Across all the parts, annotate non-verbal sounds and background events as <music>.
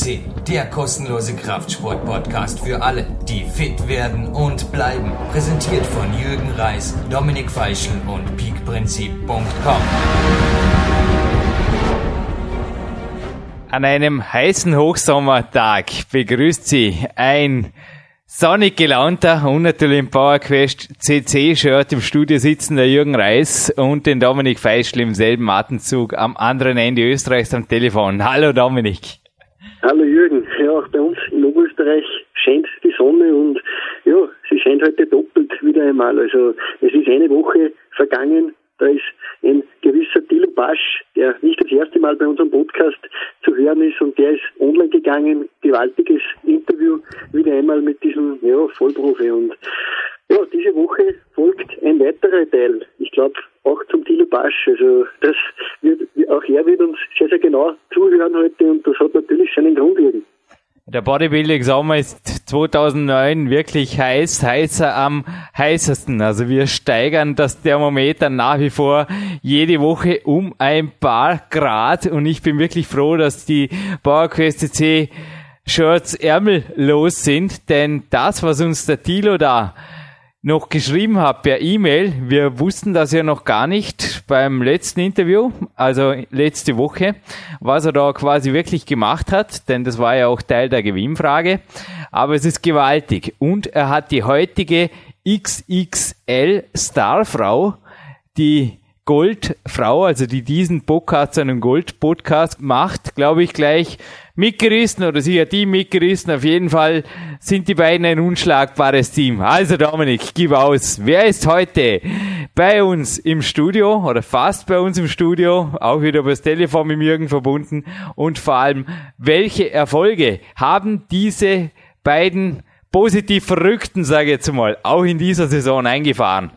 CC, der kostenlose Kraftsport-Podcast für alle, die fit werden und bleiben. Präsentiert von Jürgen Reis, Dominik Feischl und peakprinzip.com. An einem heißen Hochsommertag begrüßt Sie ein sonnig gelaunter und natürlich im PowerQuest CC-Shirt im Studio sitzen der Jürgen Reis und den Dominik Feischl im selben Atemzug am anderen Ende Österreichs am Telefon. Hallo Dominik. Hallo Jürgen. Ja, auch bei uns in Oberösterreich scheint die Sonne und ja, sie scheint heute doppelt wieder einmal. Also es ist eine Woche vergangen, da ist ein gewisser Dilo Basch, der nicht das erste Mal bei unserem Podcast zu hören ist und der ist online gegangen. Gewaltiges Interview wieder einmal mit diesem ja, Vollprofi. Und ja, diese Woche folgt ein weiterer Teil. Ich glaube auch zum Dilo Basch. Also das wird, auch er wird uns sehr, sehr genau zuhören heute und das hat natürlich seinen Grund Jürgen. Der Bodybuilding Sommer ist 2009 wirklich heiß, heißer am heißesten. Also wir steigern das Thermometer nach wie vor jede Woche um ein paar Grad und ich bin wirklich froh, dass die PowerQuest C Shirts ärmellos sind, denn das, was uns der Tilo da noch geschrieben habe per E-Mail. Wir wussten das ja noch gar nicht beim letzten Interview, also letzte Woche, was er da quasi wirklich gemacht hat, denn das war ja auch Teil der Gewinnfrage. Aber es ist gewaltig. Und er hat die heutige XXL Starfrau, die Goldfrau, also die diesen Podcast zu einem Gold-Podcast macht, glaube ich, gleich mitgerissen oder sie hat die mitgerissen. Auf jeden Fall sind die beiden ein unschlagbares Team. Also Dominik, gib aus. Wer ist heute bei uns im Studio oder fast bei uns im Studio, auch wieder übers Telefon mit Jürgen verbunden und vor allem, welche Erfolge haben diese beiden positiv Verrückten, sage ich jetzt mal, auch in dieser Saison eingefahren?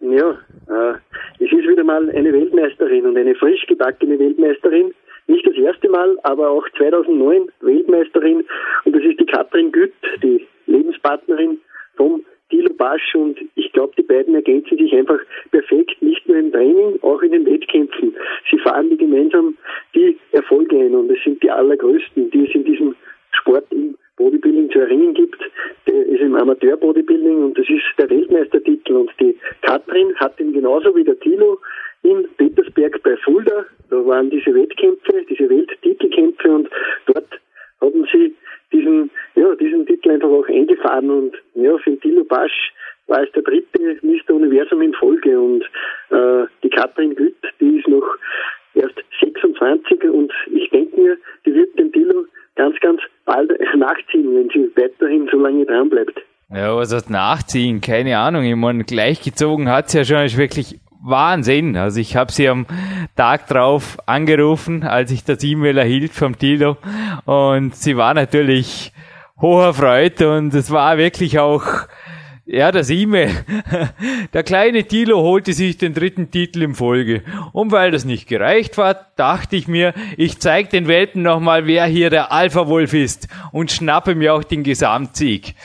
Ja, äh, es ist wieder mal eine Weltmeisterin und eine frisch gebackene Weltmeisterin nicht das erste Mal, aber auch 2009 Weltmeisterin. Und das ist die Katrin Gütt, die Lebenspartnerin vom Thilo Basch. Und ich glaube, die beiden ergänzen sich einfach perfekt, nicht nur im Training, auch in den Wettkämpfen. Sie fahren die gemeinsam die Erfolge ein. Und es sind die allergrößten, die es in diesem Sport im Bodybuilding zu erringen gibt. Der ist im Amateur-Bodybuilding und das ist der Weltmeistertitel. Und die Katrin hat ihn genauso wie der Thilo in Petersberg bei Fulda. Da waren diese Wettkämpfe, diese Welttitelkämpfe und dort haben sie diesen, ja, diesen Titel einfach auch eingefahren und ja, für Tilo Basch war es der dritte Mr. Universum in Folge und äh, die Katrin Gütt, die ist noch erst 26 und ich denke mir, die wird den Tilo ganz, ganz bald nachziehen, wenn sie weiterhin so lange dran bleibt. Ja, was heißt nachziehen? Keine Ahnung. Ich meine, gleichgezogen hat sie ja schon ist wirklich Wahnsinn. Also ich habe sie am Tag drauf angerufen, als ich das E-Mail erhielt vom Tilo und sie war natürlich hocherfreut und es war wirklich auch ja, das E-Mail. <laughs> Der kleine Tilo holte sich den dritten Titel im Folge. Und weil das nicht gereicht war, dachte ich mir, ich zeig den Welten nochmal, wer hier der Alpha-Wolf ist und schnappe mir auch den Gesamtsieg.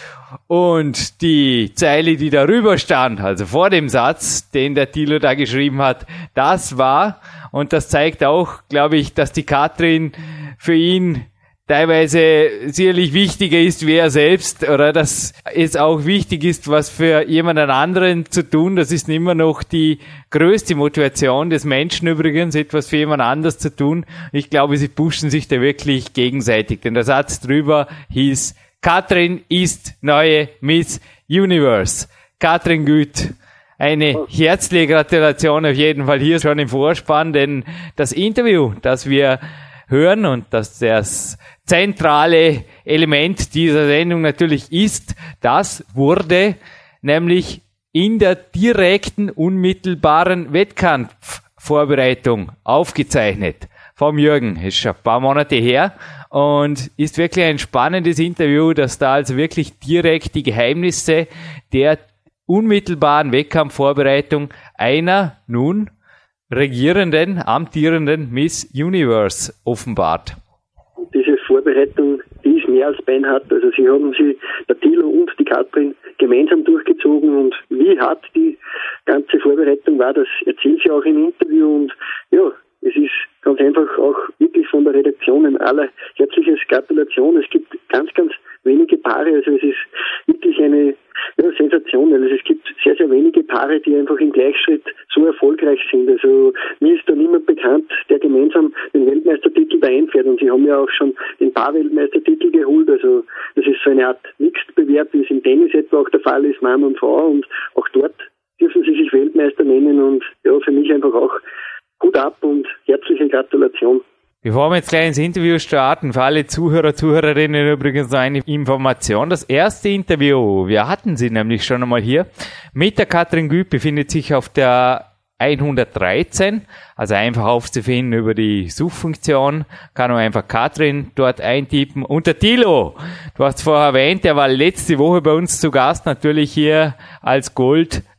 Und die Zeile, die darüber stand, also vor dem Satz, den der Thilo da geschrieben hat, das war, und das zeigt auch, glaube ich, dass die Katrin für ihn teilweise sicherlich wichtiger ist wie er selbst oder dass es auch wichtig ist, was für jemanden anderen zu tun. Das ist immer noch die größte Motivation des Menschen übrigens, etwas für jemand anders zu tun. Ich glaube, sie pushen sich da wirklich gegenseitig. Denn der Satz drüber hieß, Katrin ist neue Miss Universe. Katrin Güth. Eine herzliche Gratulation auf jeden Fall hier schon im Vorspann, denn das Interview, das wir hören und das das zentrale Element dieser Sendung natürlich ist, das wurde nämlich in der direkten, unmittelbaren Wettkampfvorbereitung aufgezeichnet vom Jürgen. Ist schon ein paar Monate her und ist wirklich ein spannendes Interview, dass da also wirklich direkt die Geheimnisse der unmittelbaren Wettkampfvorbereitung einer nun regierenden, amtierenden Miss Universe offenbart. Diese Vorbereitung, die ist mehr als beinhart. Also sie haben sie, der Thilo und die Katrin, gemeinsam durchgezogen und wie hart die ganze Vorbereitung war, das erzählt sie auch im Interview und ja, es ist ganz einfach auch wirklich von der Redaktion ein aller herzliches Gratulation. Es gibt ganz, ganz wenige Paare, also es ist wirklich eine ja, Sensation, also es gibt sehr, sehr wenige Paare, die einfach im Gleichschritt so erfolgreich sind. Also mir ist da niemand bekannt, der gemeinsam den Weltmeistertitel einfährt und sie haben ja auch schon den Paar-Weltmeistertitel geholt. Also das ist so eine Art Mixed-Bewerb, wie es im Tennis etwa auch der Fall ist, Mann und Frau und auch dort dürfen sie sich Weltmeister nennen und ja, für mich einfach auch gut ab und herzliche Gratulation. Bevor wir jetzt gleich ins Interview starten, für alle Zuhörer, Zuhörerinnen übrigens noch eine Information. Das erste Interview, wir hatten sie nämlich schon einmal hier, mit der Katrin Güth befindet sich auf der 113, also einfach aufzufinden über die Suchfunktion, kann man einfach Katrin dort eintippen. Und der Tilo, du hast vorher erwähnt, der war letzte Woche bei uns zu Gast, natürlich hier als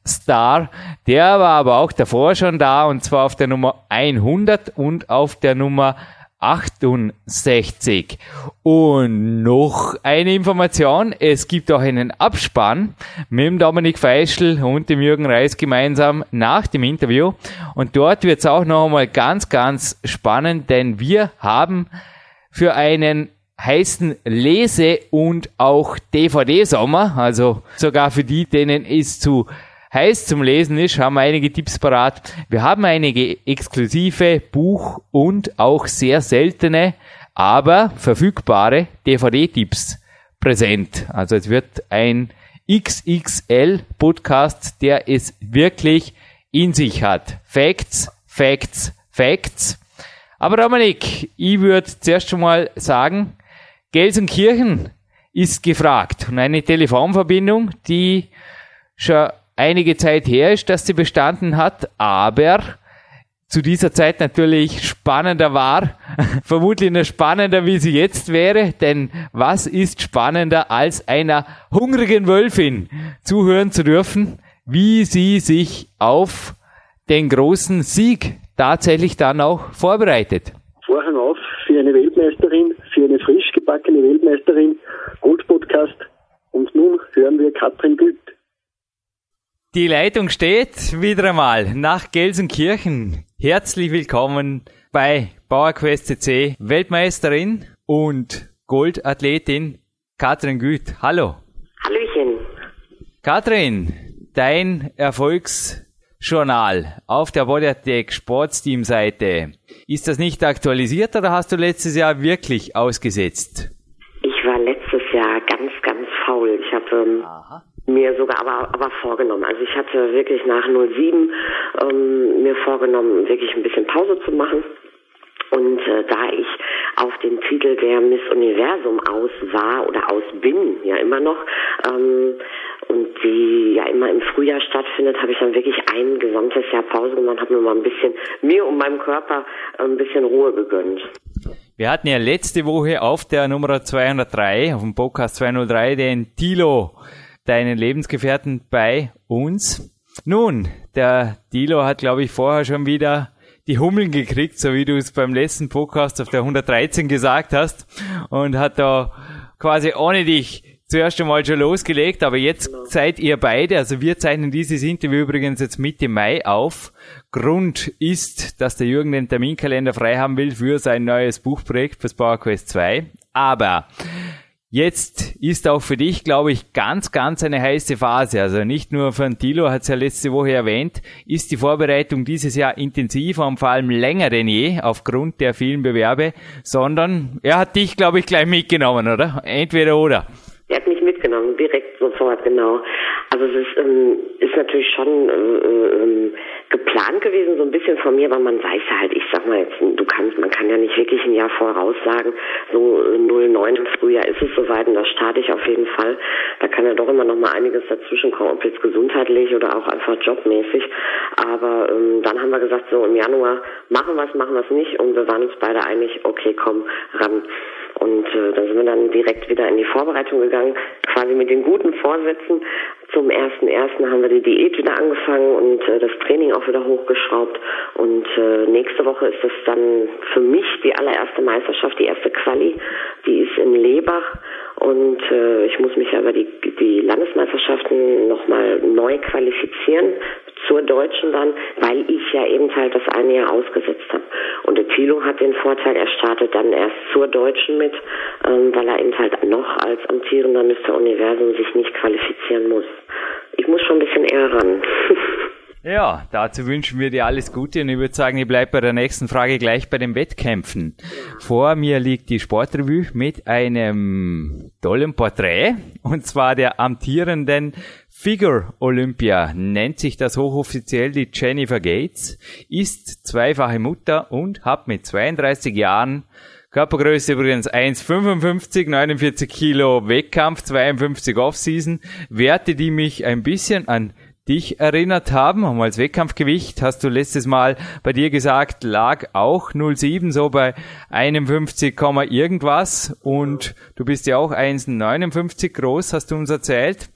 Goldstar. Der war aber auch davor schon da und zwar auf der Nummer 100 und auf der Nummer 68. Und noch eine Information, es gibt auch einen Abspann mit dem Dominik Feischl und dem Jürgen Reis gemeinsam nach dem Interview. Und dort wird es auch noch einmal ganz, ganz spannend, denn wir haben für einen heißen Lese- und auch DVD-Sommer, also sogar für die, denen es zu heiß zum Lesen ist, haben wir einige Tipps parat. Wir haben einige exklusive Buch- und auch sehr seltene, aber verfügbare DVD-Tipps präsent. Also es wird ein XXL-Podcast, der es wirklich in sich hat. Facts, Facts, Facts. Aber Dominik, ich würde zuerst schon mal sagen, Gelsenkirchen ist gefragt und eine Telefonverbindung, die schon einige Zeit her ist, dass sie bestanden hat, aber zu dieser Zeit natürlich spannender war, <laughs> vermutlich noch spannender, wie sie jetzt wäre, denn was ist spannender als einer hungrigen Wölfin zuhören zu dürfen, wie sie sich auf den großen Sieg tatsächlich dann auch vorbereitet. Vorhang auf für eine Weltmeisterin, für eine frisch gebackene Weltmeisterin, Gold Podcast. Und nun hören wir Katrin Güth. Die Leitung steht wieder einmal nach Gelsenkirchen. Herzlich willkommen bei PowerQuest CC Weltmeisterin und Goldathletin Katrin Güth. Hallo. Hallöchen. Katrin, dein Erfolgsjournal auf der Bodyatec Sportsteam Seite. Ist das nicht aktualisiert oder hast du letztes Jahr wirklich ausgesetzt? Ich war letztes Jahr ganz, ganz faul. Ich habe ähm, mir sogar aber, aber vorgenommen. Also ich hatte wirklich nach 07 ähm, mir vorgenommen, wirklich ein bisschen Pause zu machen. Und äh, da ich auf den Titel der Miss Universum aus war oder aus bin, ja immer noch, ähm, und die ja immer im Frühjahr stattfindet, habe ich dann wirklich ein gesamtes Jahr Pause gemacht, habe mir mal ein bisschen mir und meinem Körper äh, ein bisschen Ruhe gegönnt. Wir hatten ja letzte Woche auf der Nummer 203, auf dem Podcast 203, den Tilo deinen Lebensgefährten bei uns. Nun, der Dilo hat, glaube ich, vorher schon wieder die Hummeln gekriegt, so wie du es beim letzten Podcast auf der 113 gesagt hast und hat da quasi ohne dich zuerst einmal schon losgelegt, aber jetzt genau. seid ihr beide, also wir zeichnen dieses Interview übrigens jetzt Mitte Mai auf. Grund ist, dass der Jürgen den Terminkalender frei haben will für sein neues Buchprojekt fürs PowerQuest 2. Aber Jetzt ist auch für dich, glaube ich, ganz, ganz eine heiße Phase. Also nicht nur für Tilo, hat es ja letzte Woche erwähnt, ist die Vorbereitung dieses Jahr intensiver und vor allem länger denn je aufgrund der vielen Bewerbe, sondern er hat dich, glaube ich, gleich mitgenommen, oder? Entweder oder. Er hat mich mitgenommen, direkt sofort, genau. Also es ist, ähm, ist natürlich schon äh, ähm, geplant gewesen, so ein bisschen von mir, weil man weiß halt, ich sag mal jetzt, du kannst, man kann ja nicht wirklich ein Jahr voraus sagen, so 09 im Frühjahr ist es soweit und da starte ich auf jeden Fall. Da kann ja doch immer noch mal einiges dazwischen kommen, ob jetzt gesundheitlich oder auch einfach jobmäßig. Aber ähm, dann haben wir gesagt, so im Januar machen wir es, machen wir es nicht und wir waren uns beide einig, okay, komm, ran. Und äh, dann sind wir dann direkt wieder in die Vorbereitung gegangen, quasi mit den guten Vorsätzen. Zum ersten ersten haben wir die Diät wieder angefangen und äh, das Training auch wieder hochgeschraubt. Und äh, nächste Woche ist es dann für mich die allererste Meisterschaft, die erste Quali. Die ist in Lebach. Und äh, ich muss mich aber die, die Landesmeisterschaften nochmal neu qualifizieren zur Deutschen dann, weil ich ja eben halt das eine Jahr ausgesetzt habe. Und der Thilo hat den Vorteil, er startet dann erst zur Deutschen mit, ähm, weil er eben halt noch als amtierender Mr. Universum sich nicht qualifizieren muss. Ich muss schon ein bisschen eher ran. <laughs> Ja, dazu wünschen wir dir alles Gute und ich würde sagen, ich bleibe bei der nächsten Frage gleich bei den Wettkämpfen. Vor mir liegt die Sportrevue mit einem tollen Porträt und zwar der amtierenden Figure Olympia nennt sich das hochoffiziell die Jennifer Gates, ist zweifache Mutter und hat mit 32 Jahren Körpergröße übrigens 1,55, 49 Kilo Wettkampf, 52 Offseason. Werte, die mich ein bisschen an dich erinnert haben, um als Wettkampfgewicht, hast du letztes Mal bei dir gesagt, lag auch 07 so bei 51, irgendwas und du bist ja auch 1,59 groß, hast du uns erzählt.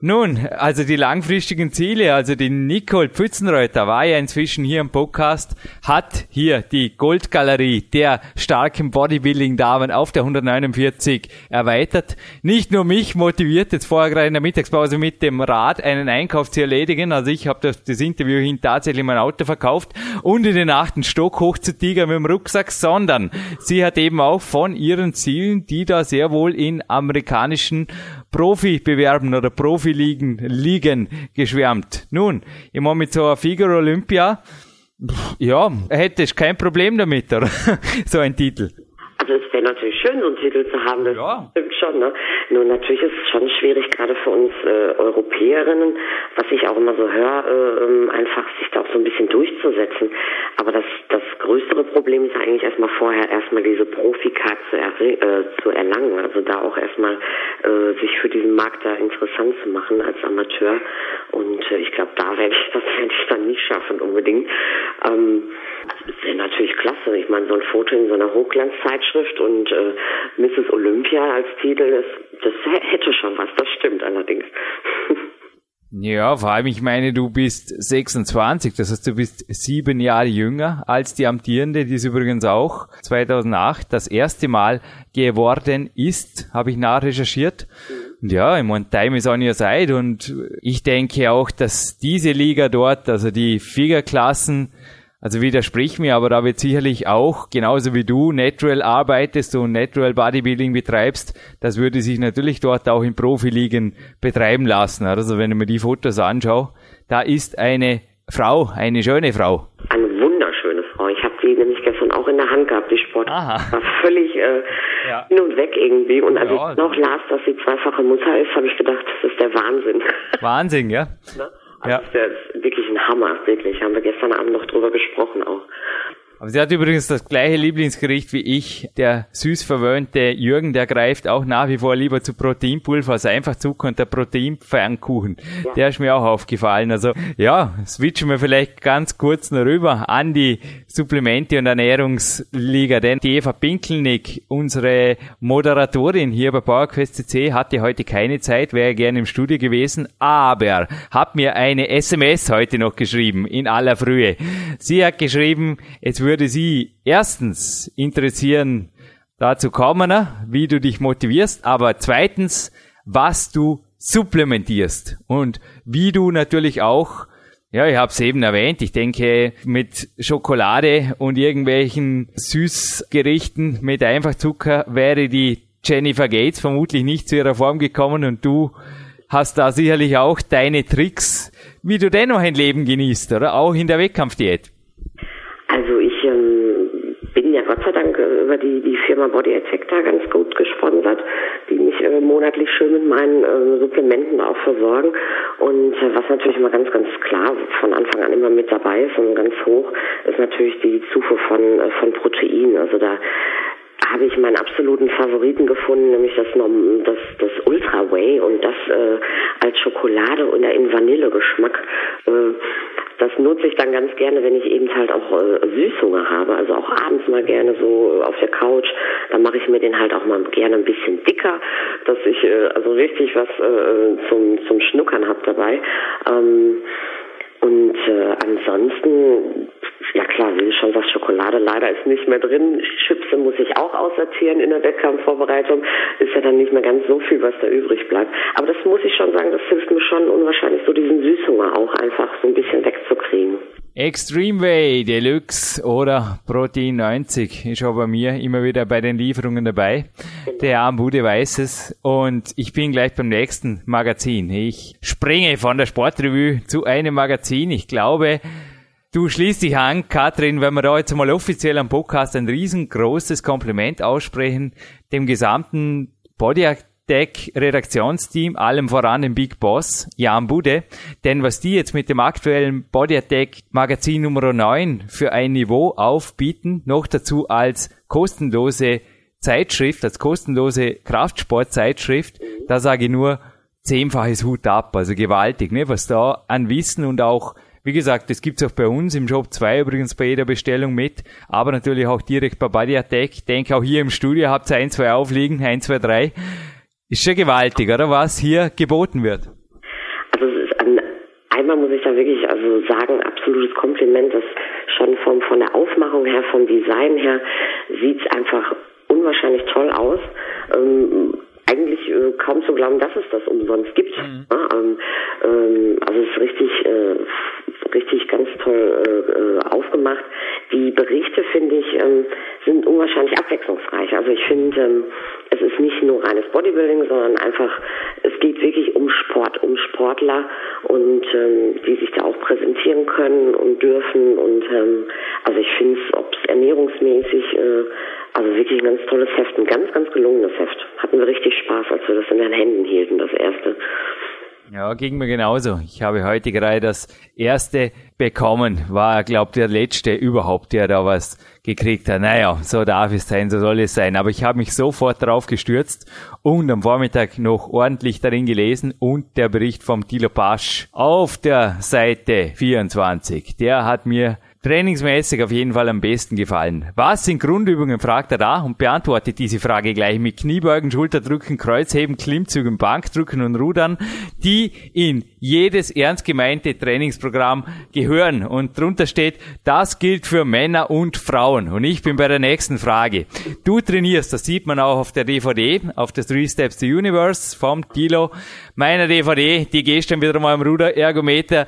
Nun, also die langfristigen Ziele, also die Nicole Pfützenreuter war ja inzwischen hier im Podcast, hat hier die Goldgalerie der starken Bodybuilding-Damen auf der 149 erweitert. Nicht nur mich motiviert, jetzt vorher gerade in der Mittagspause mit dem Rad einen Einkauf zu erledigen, also ich habe das, das Interview hin tatsächlich mein Auto verkauft und in den achten Stock hoch zu tigern mit dem Rucksack, sondern sie hat eben auch von ihren Zielen, die da sehr wohl in amerikanischen Profi-Bewerben oder Profiligen Ligen geschwärmt. Nun, immer mit so einer Figure Olympia, ja, hättest kein Problem damit, oder? <laughs> so ein Titel. Also es wäre natürlich schön, so einen Titel zu haben, das ja. stimmt schon. Ne? Nur natürlich ist es schon schwierig, gerade für uns äh, Europäerinnen, was ich auch immer so höre, äh, einfach sich da auch so ein bisschen durchzusetzen. Aber das, das größere Problem ist eigentlich erstmal vorher erstmal diese Profikarte zu, er, äh, zu erlangen. Also da auch erstmal äh, sich für diesen Markt da interessant zu machen als Amateur. Und äh, ich glaube, da werde ich <laughs> das werde ich dann nicht schaffen unbedingt. Ähm, das wäre natürlich klasse. Ich meine, so ein Foto in so einer Hochglanzzeitschrift und äh, Mrs. Olympia als Titel, das, das hätte schon was. Das stimmt allerdings. <laughs> Ja, vor allem, ich meine, du bist 26, das heißt, du bist sieben Jahre jünger als die amtierende, die es übrigens auch 2008 das erste Mal geworden ist, habe ich nachrecherchiert. Und ja, ich meine, Time is on your side und ich denke auch, dass diese Liga dort, also die Figurklassen, also widersprich mir, aber da wird sicherlich auch, genauso wie du Natural arbeitest und Natural Bodybuilding betreibst, das würde sich natürlich dort auch in Profiligen betreiben lassen. Also wenn ich mir die Fotos anschaue, da ist eine Frau, eine schöne Frau. Eine wunderschöne Frau. Ich habe die nämlich gestern auch in der Hand gehabt, die Sport. Aha. War völlig äh, ja. hin und weg irgendwie. Und als ja, ich noch las, dass sie zweifache Mutter ist, habe ich gedacht, das ist der Wahnsinn. Wahnsinn, ja. Ne? Also ja. das ist wirklich ein Hammer, wirklich. Haben wir gestern Abend noch drüber gesprochen auch. Aber sie hat übrigens das gleiche Lieblingsgericht wie ich. Der süß verwöhnte Jürgen, der greift auch nach wie vor lieber zu Proteinpulver als einfach Zucker und der Proteinpfannkuchen. Ja. Der ist mir auch aufgefallen. Also ja, switchen wir vielleicht ganz kurz noch rüber an die Supplemente und Ernährungsliga. Denn die Eva Pinkelnick, unsere Moderatorin hier bei PowerQuest CC, hatte heute keine Zeit, wäre gerne im Studio gewesen, aber hat mir eine SMS heute noch geschrieben, in aller Frühe. Sie hat geschrieben, es würde Sie erstens interessieren, dazu kommen, wie du dich motivierst, aber zweitens, was du supplementierst und wie du natürlich auch ja, ich habe es eben erwähnt. Ich denke, mit Schokolade und irgendwelchen Süßgerichten mit Einfachzucker wäre die Jennifer Gates vermutlich nicht zu ihrer Form gekommen und du hast da sicherlich auch deine Tricks, wie du dennoch ein Leben genießt, oder? Auch in der Wettkampfdiät. Also ich ähm, bin ja Gott sei Dank äh, über die, die Firma Body Attack da ganz gut gesponsert, die mich äh, monatlich schön mit meinen äh, Supplementen auch versorgen. Und äh, was natürlich immer ganz, ganz klar von Anfang an immer mit dabei ist und ganz hoch, ist natürlich die Zufuhr von, äh, von Protein. Also da habe ich meinen absoluten Favoriten gefunden, nämlich das, das, das Ultra Whey und das äh, als Schokolade und in Vanillegeschmack. Äh, das nutze ich dann ganz gerne, wenn ich eben halt auch äh, Süßhunger habe, also auch abends mal gerne so auf der Couch. Dann mache ich mir den halt auch mal gerne ein bisschen dicker, dass ich äh, also richtig was äh, zum, zum Schnuckern habe dabei. Ähm, und äh, ansonsten, ja klar, du schon sagst, Schokolade leider ist nicht mehr drin. Chipse muss ich auch aussortieren in der Wettkampfvorbereitung. Ist ja dann nicht mehr ganz so viel, was da übrig bleibt. Aber das muss ich schon sagen, das hilft mir schon unwahrscheinlich, so diesen Süßhunger auch einfach so ein bisschen wegzukriegen. Extreme Way Deluxe oder Protein 90 ist auch bei mir immer wieder bei den Lieferungen dabei. Der Armbude weiß es und ich bin gleich beim nächsten Magazin. Ich springe von der Sportrevue zu einem Magazin. Ich glaube, du schließt dich an, Katrin, wenn wir da jetzt mal offiziell am Podcast ein riesengroßes Kompliment aussprechen, dem gesamten Body Tech Redaktionsteam, allem voran dem Big Boss, Jan Bude. Denn was die jetzt mit dem aktuellen Body Attack Magazin Nummer 9 für ein Niveau aufbieten, noch dazu als kostenlose Zeitschrift, als kostenlose Kraftsportzeitschrift, da sage ich nur zehnfaches Hut ab, also gewaltig, ne, was da an Wissen und auch wie gesagt, das gibt's auch bei uns im Job 2 übrigens bei jeder Bestellung mit, aber natürlich auch direkt bei Body Attack. Ich denke auch hier im Studio habt ihr ein, zwei aufliegen, ein, zwei, drei. Ist schon gewaltig, oder was hier geboten wird? Also es ist ein, einmal muss ich da wirklich also sagen, absolutes Kompliment, das schon vom, von der Aufmachung her, vom Design her, sieht's einfach unwahrscheinlich toll aus. Ähm, eigentlich äh, kaum zu glauben, dass es das umsonst gibt. Mhm. Ja, ähm, ähm, also es ist richtig, äh, richtig ganz toll äh, aufgemacht. Die Berichte, finde ich, ähm, sind unwahrscheinlich abwechslungsreich. Also ich finde, ähm, es ist nicht nur reines Bodybuilding, sondern einfach, es geht wirklich um Sport, um Sportler und ähm, die sich da auch präsentieren können und dürfen. Und ähm, also ich finde es, ob es ernährungsmäßig, äh, also wirklich ein ganz tolles Heft, ein ganz, ganz gelungenes Heft. Hatten wir richtig Spaß, als wir das in den Händen hielten, das erste. Ja, ging mir genauso. Ich habe heute gerade das erste bekommen. War, glaube der letzte überhaupt, der da was gekriegt hat. Naja, so darf es sein, so soll es sein. Aber ich habe mich sofort drauf gestürzt und am Vormittag noch ordentlich darin gelesen und der Bericht vom Tilo Pasch auf der Seite 24. Der hat mir trainingsmäßig auf jeden Fall am besten gefallen. Was sind Grundübungen, fragt er da und beantwortet diese Frage gleich mit Kniebeugen, Schulterdrücken, Kreuzheben, Klimmzügen, Bankdrücken und Rudern, die in jedes ernst gemeinte Trainingsprogramm gehören. Und drunter steht, das gilt für Männer und Frauen. Und ich bin bei der nächsten Frage. Du trainierst, das sieht man auch auf der DVD, auf der Three Steps to Universe vom Tilo. Meiner DVD, die gestern wieder mal am Ruderergometer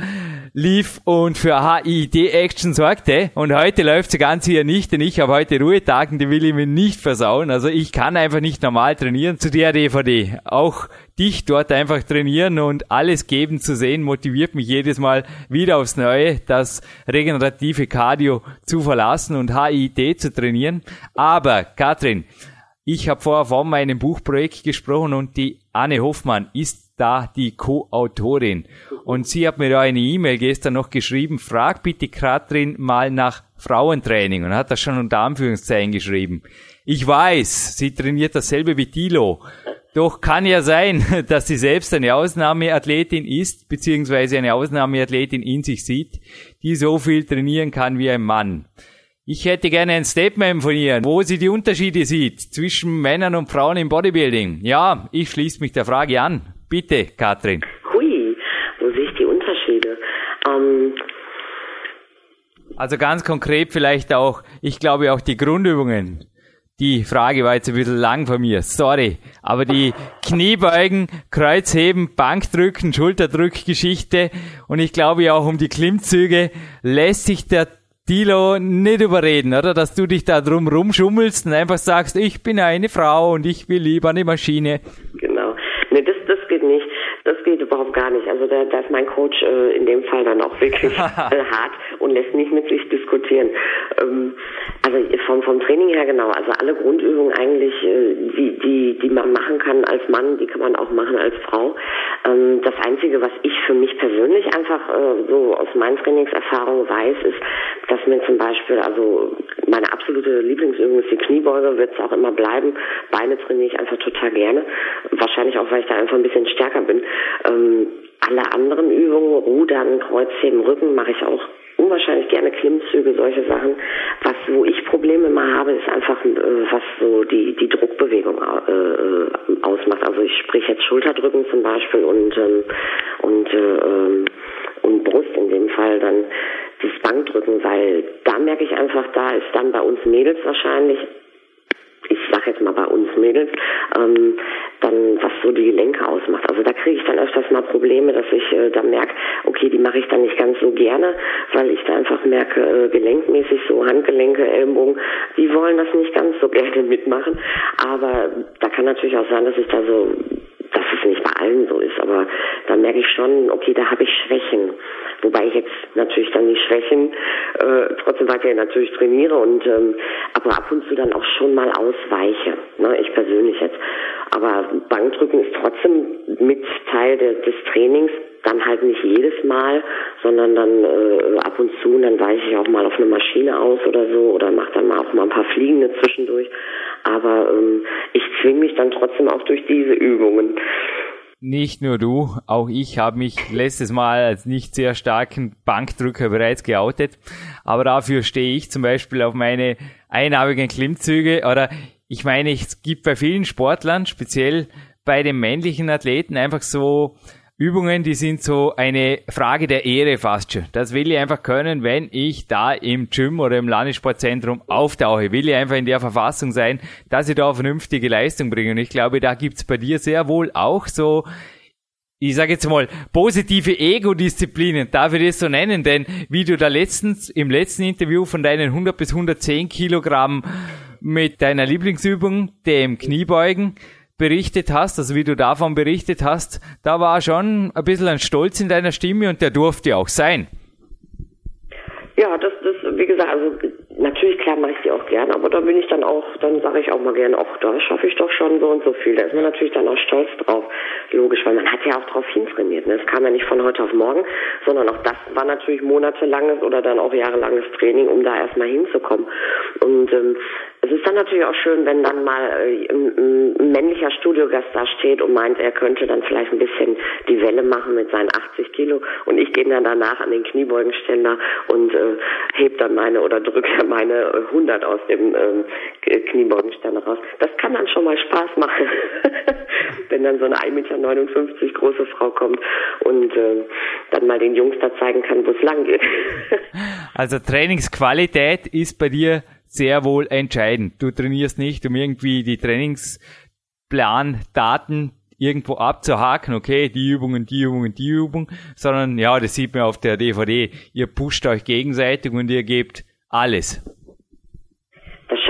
lief und für HID-Action sorgte. Und heute läuft sie ganz hier nicht, denn ich habe heute Ruhetagen, die will ich mir nicht versauen. Also ich kann einfach nicht normal trainieren zu der DVD. Auch dich dort einfach trainieren und alles geben zu sehen, motiviert mich jedes Mal wieder aufs Neue, das regenerative Cardio zu verlassen und HID zu trainieren. Aber Katrin, ich habe vorher von meinem Buchprojekt gesprochen und die Anne Hoffmann ist da die Co-Autorin. Und sie hat mir da eine E-Mail gestern noch geschrieben, frag bitte Katrin mal nach Frauentraining und hat das schon unter Anführungszeichen geschrieben. Ich weiß, sie trainiert dasselbe wie Tilo. Doch kann ja sein, <laughs> dass sie selbst eine Ausnahmeathletin ist, beziehungsweise eine Ausnahmeathletin in sich sieht, die so viel trainieren kann wie ein Mann. Ich hätte gerne ein Statement von ihr, wo sie die Unterschiede sieht zwischen Männern und Frauen im Bodybuilding. Ja, ich schließe mich der Frage an. Bitte, Katrin. Hui, wo sehe ich die Unterschiede? Ähm also ganz konkret vielleicht auch, ich glaube auch die Grundübungen. Die Frage war jetzt ein bisschen lang von mir, sorry. Aber die Kniebeugen, Kreuzheben, Bankdrücken, Schulterdrückgeschichte und ich glaube auch um die Klimmzüge lässt sich der Dilo nicht überreden, oder? Dass du dich da drum rumschummelst und einfach sagst, ich bin eine Frau und ich will lieber eine Maschine. Genau. Nee, das, das geht nicht. Das geht überhaupt gar nicht. Also da, da ist mein Coach äh, in dem Fall dann auch wirklich äh, <laughs> hart und lässt nicht mit sich diskutieren. Ähm, also vom, vom Training her genau. Also alle Grundübungen eigentlich, äh, die, die, die man machen kann als Mann, die kann man auch machen als Frau. Ähm, das Einzige, was ich für mich persönlich einfach äh, so aus meinen Trainingserfahrungen weiß, ist, dass mir zum Beispiel, also meine absolute Lieblingsübung ist die Kniebeuge, wird es auch immer bleiben. Beine trainiere ich einfach total gerne. Wahrscheinlich auch, weil ich da einfach ein bisschen stärker bin. Ähm, alle anderen Übungen, Rudern, Kreuzheben, Rücken mache ich auch unwahrscheinlich gerne Klimmzüge, solche Sachen. Was, wo ich Probleme mal habe, ist einfach, äh, was so die, die Druckbewegung äh, äh ausmacht. Also ich spreche jetzt Schulterdrücken zum Beispiel und, ähm, und, äh, ähm, und Brust in dem Fall dann das Bankdrücken, weil da merke ich einfach, da ist dann bei uns Mädels wahrscheinlich ich sage jetzt mal bei uns Mädels, ähm, dann, was so die Gelenke ausmacht. Also da kriege ich dann öfters mal Probleme, dass ich äh, dann merke, okay, die mache ich dann nicht ganz so gerne, weil ich da einfach merke, äh, gelenkmäßig so Handgelenke, Ellenbogen, die wollen das nicht ganz so <laughs> gerne mitmachen. Aber da kann natürlich auch sein, dass ich da so dass es nicht bei allen so ist, aber da merke ich schon, okay, da habe ich Schwächen. Wobei ich jetzt natürlich dann die Schwächen äh, trotzdem weiterhin natürlich trainiere und ähm, aber ab und zu dann auch schon mal ausweiche. Ne, ich persönlich jetzt. Aber Bankdrücken ist trotzdem mit Teil de, des Trainings, dann halt nicht jedes Mal, sondern dann äh, ab und zu, und dann weiche ich auch mal auf eine Maschine aus oder so oder mache dann mal auch mal ein paar Fliegende zwischendurch. Aber ähm, ich zwinge mich dann trotzdem auch durch diese Übungen. Nicht nur du, auch ich habe mich letztes Mal als nicht sehr starken Bankdrücker bereits geoutet. Aber dafür stehe ich zum Beispiel auf meine einarmigen Klimmzüge oder ich meine, es gibt bei vielen Sportlern, speziell bei den männlichen Athleten, einfach so Übungen, die sind so eine Frage der Ehre fast schon. Das will ich einfach können, wenn ich da im Gym oder im Landessportzentrum auftauche. Will ich einfach in der Verfassung sein, dass ich da eine vernünftige Leistung bringe. Und ich glaube, da gibt's bei dir sehr wohl auch so ich sage jetzt mal, positive Ego-Disziplinen, darf ich das so nennen, denn wie du da letztens im letzten Interview von deinen 100 bis 110 Kilogramm mit deiner Lieblingsübung, dem Kniebeugen, berichtet hast, also wie du davon berichtet hast, da war schon ein bisschen ein Stolz in deiner Stimme und der durfte auch sein. Ja, das, das, wie gesagt, also klar mache ich die auch gerne, aber da bin ich dann auch, dann sage ich auch mal gerne, ach, da schaffe ich doch schon so und so viel. Da ist man natürlich dann auch stolz drauf, logisch, weil man hat ja auch drauf hintrainiert. Ne? Das kam ja nicht von heute auf morgen, sondern auch das war natürlich monatelanges oder dann auch jahrelanges Training, um da erstmal hinzukommen. Und ähm, es ist dann natürlich auch schön, wenn dann mal äh, ein, ein männlicher Studiogast da steht und meint, er könnte dann vielleicht ein bisschen die Welle machen mit seinen 80 Kilo und ich gehe dann danach an den Kniebeugenständer und äh, heb dann meine oder drücke <laughs> meine 100 aus dem ähm, Kniebeugenständer raus. Das kann dann schon mal Spaß machen, <laughs> wenn dann so eine 1,59 Meter große Frau kommt und äh, dann mal den Jungs da zeigen kann, wo es lang geht. <laughs> also Trainingsqualität ist bei dir sehr wohl entscheidend. Du trainierst nicht, um irgendwie die Trainingsplandaten irgendwo abzuhaken, okay, die Übungen, die Übungen, die Übungen, sondern ja, das sieht man auf der DVD. Ihr pusht euch gegenseitig und ihr gebt alles.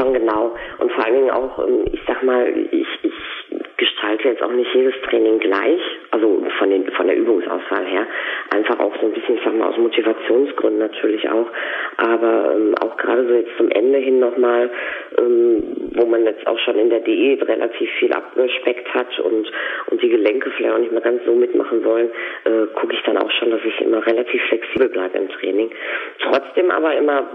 Schon genau. Und vor allen Dingen auch, ähm, ich sag mal, ich, ich gestalte jetzt auch nicht jedes Training gleich, also von, den, von der Übungsauswahl her. Einfach auch so ein bisschen, ich sag mal, aus Motivationsgründen natürlich auch. Aber ähm, auch gerade so jetzt zum Ende hin nochmal, ähm, wo man jetzt auch schon in der Diät relativ viel abgespeckt hat und, und die Gelenke vielleicht auch nicht mehr ganz so mitmachen wollen, äh, gucke ich dann auch schon, dass ich immer relativ flexibel bleibe im Training. Trotzdem aber immer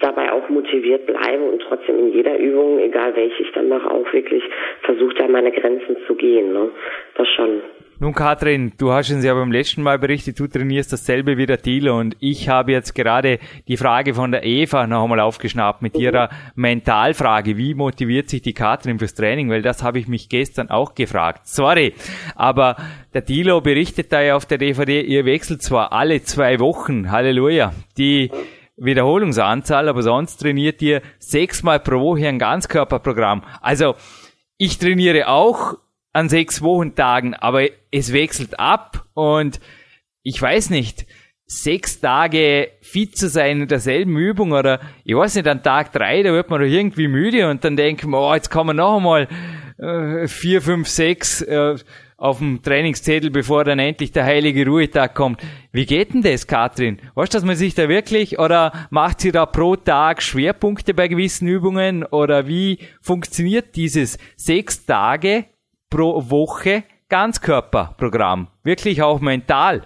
dabei auch motiviert bleibe und trotzdem in jeder Übung, egal welche ich dann mache, auch wirklich versuche, da meine Grenzen zu gehen. Ne? Das schon. Nun, Katrin, du hast uns ja beim letzten Mal berichtet, du trainierst dasselbe wie der Thilo und ich habe jetzt gerade die Frage von der Eva noch einmal aufgeschnappt mit mhm. ihrer Mentalfrage. Wie motiviert sich die Katrin fürs Training? Weil das habe ich mich gestern auch gefragt. Sorry, aber der Thilo berichtet da ja auf der DVD, ihr wechselt zwar alle zwei Wochen, Halleluja, die Wiederholungsanzahl, aber sonst trainiert ihr sechsmal pro Woche ein Ganzkörperprogramm. Also ich trainiere auch an sechs Wochentagen, aber es wechselt ab und ich weiß nicht, sechs Tage fit zu sein in derselben Übung oder ich weiß nicht, an Tag drei, da wird man doch irgendwie müde und dann denkt man, oh, jetzt kann man noch einmal äh, vier, fünf, sechs äh, auf dem Trainingszettel, bevor dann endlich der heilige Ruhetag kommt. Wie geht denn das, Katrin? Weißt du, dass man sich da wirklich, oder macht sie da pro Tag Schwerpunkte bei gewissen Übungen, oder wie funktioniert dieses sechs Tage pro Woche Ganzkörperprogramm? Wirklich auch mental?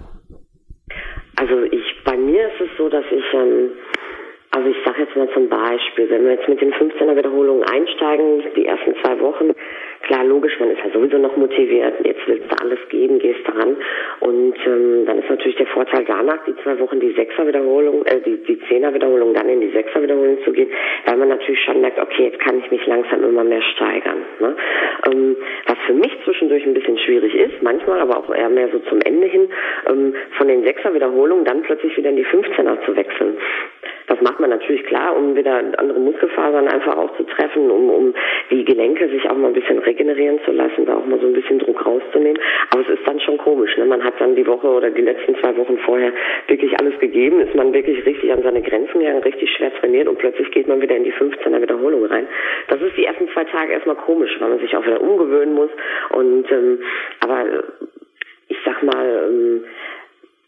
Also ich, bei mir ist es so, dass ich, ähm, also ich sage jetzt mal zum Beispiel, wenn wir jetzt mit den 15er Wiederholungen einsteigen, die ersten zwei Wochen, klar, logisch, man ist ja sowieso noch motiviert, jetzt willst du alles geben, gehst dran. Und ähm, dann ist natürlich der Vorteil danach, die zwei Wochen die Sechser-Wiederholung, äh, die, die Zehner-Wiederholung dann in die Sechser-Wiederholung zu gehen, weil man natürlich schon merkt, okay, jetzt kann ich mich langsam immer mehr steigern. Ne? Ähm, was für mich zwischendurch ein bisschen schwierig ist, manchmal aber auch eher mehr so zum Ende hin, ähm, von den Sechser-Wiederholungen dann plötzlich wieder in die 15er zu wechseln Das macht man natürlich klar, um wieder andere Muskelfasern einfach auch zu treffen, um, um die Gelenke sich auch mal ein bisschen regenerieren zu lassen, da auch mal so ein bisschen Druck rauszunehmen. Aber es ist dann schon komisch. Ne? Man hat dann die Woche oder die letzten zwei Wochen vorher wirklich alles gegeben, ist man wirklich richtig an seine Grenzen gegangen, richtig schwer trainiert und plötzlich geht man wieder in die 15er Wiederholung rein. Das ist die ersten zwei Tage erstmal komisch, weil man sich auch wieder umgewöhnen muss. Und ähm, aber ich sag mal, ähm,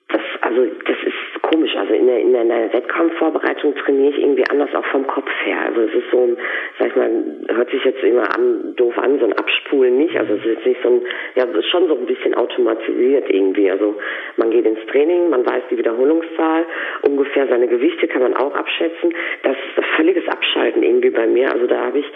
das, also das ist komisch. Also in der, in der Wettkampfvorbereitung trainiere ich irgendwie anders auch vom Kopf her. Also es ist so sag ich mal, hört sich jetzt immer an, doof an, so ein Abspulen nicht. Also es ist nicht so ein, ja, es ist schon so ein bisschen automatisiert irgendwie. Also man geht ins Training, man weiß die Wiederholungszahl, ungefähr seine Gewichte kann man auch abschätzen. Das ist ein völliges Abschalten irgendwie bei mir. Also da habe ich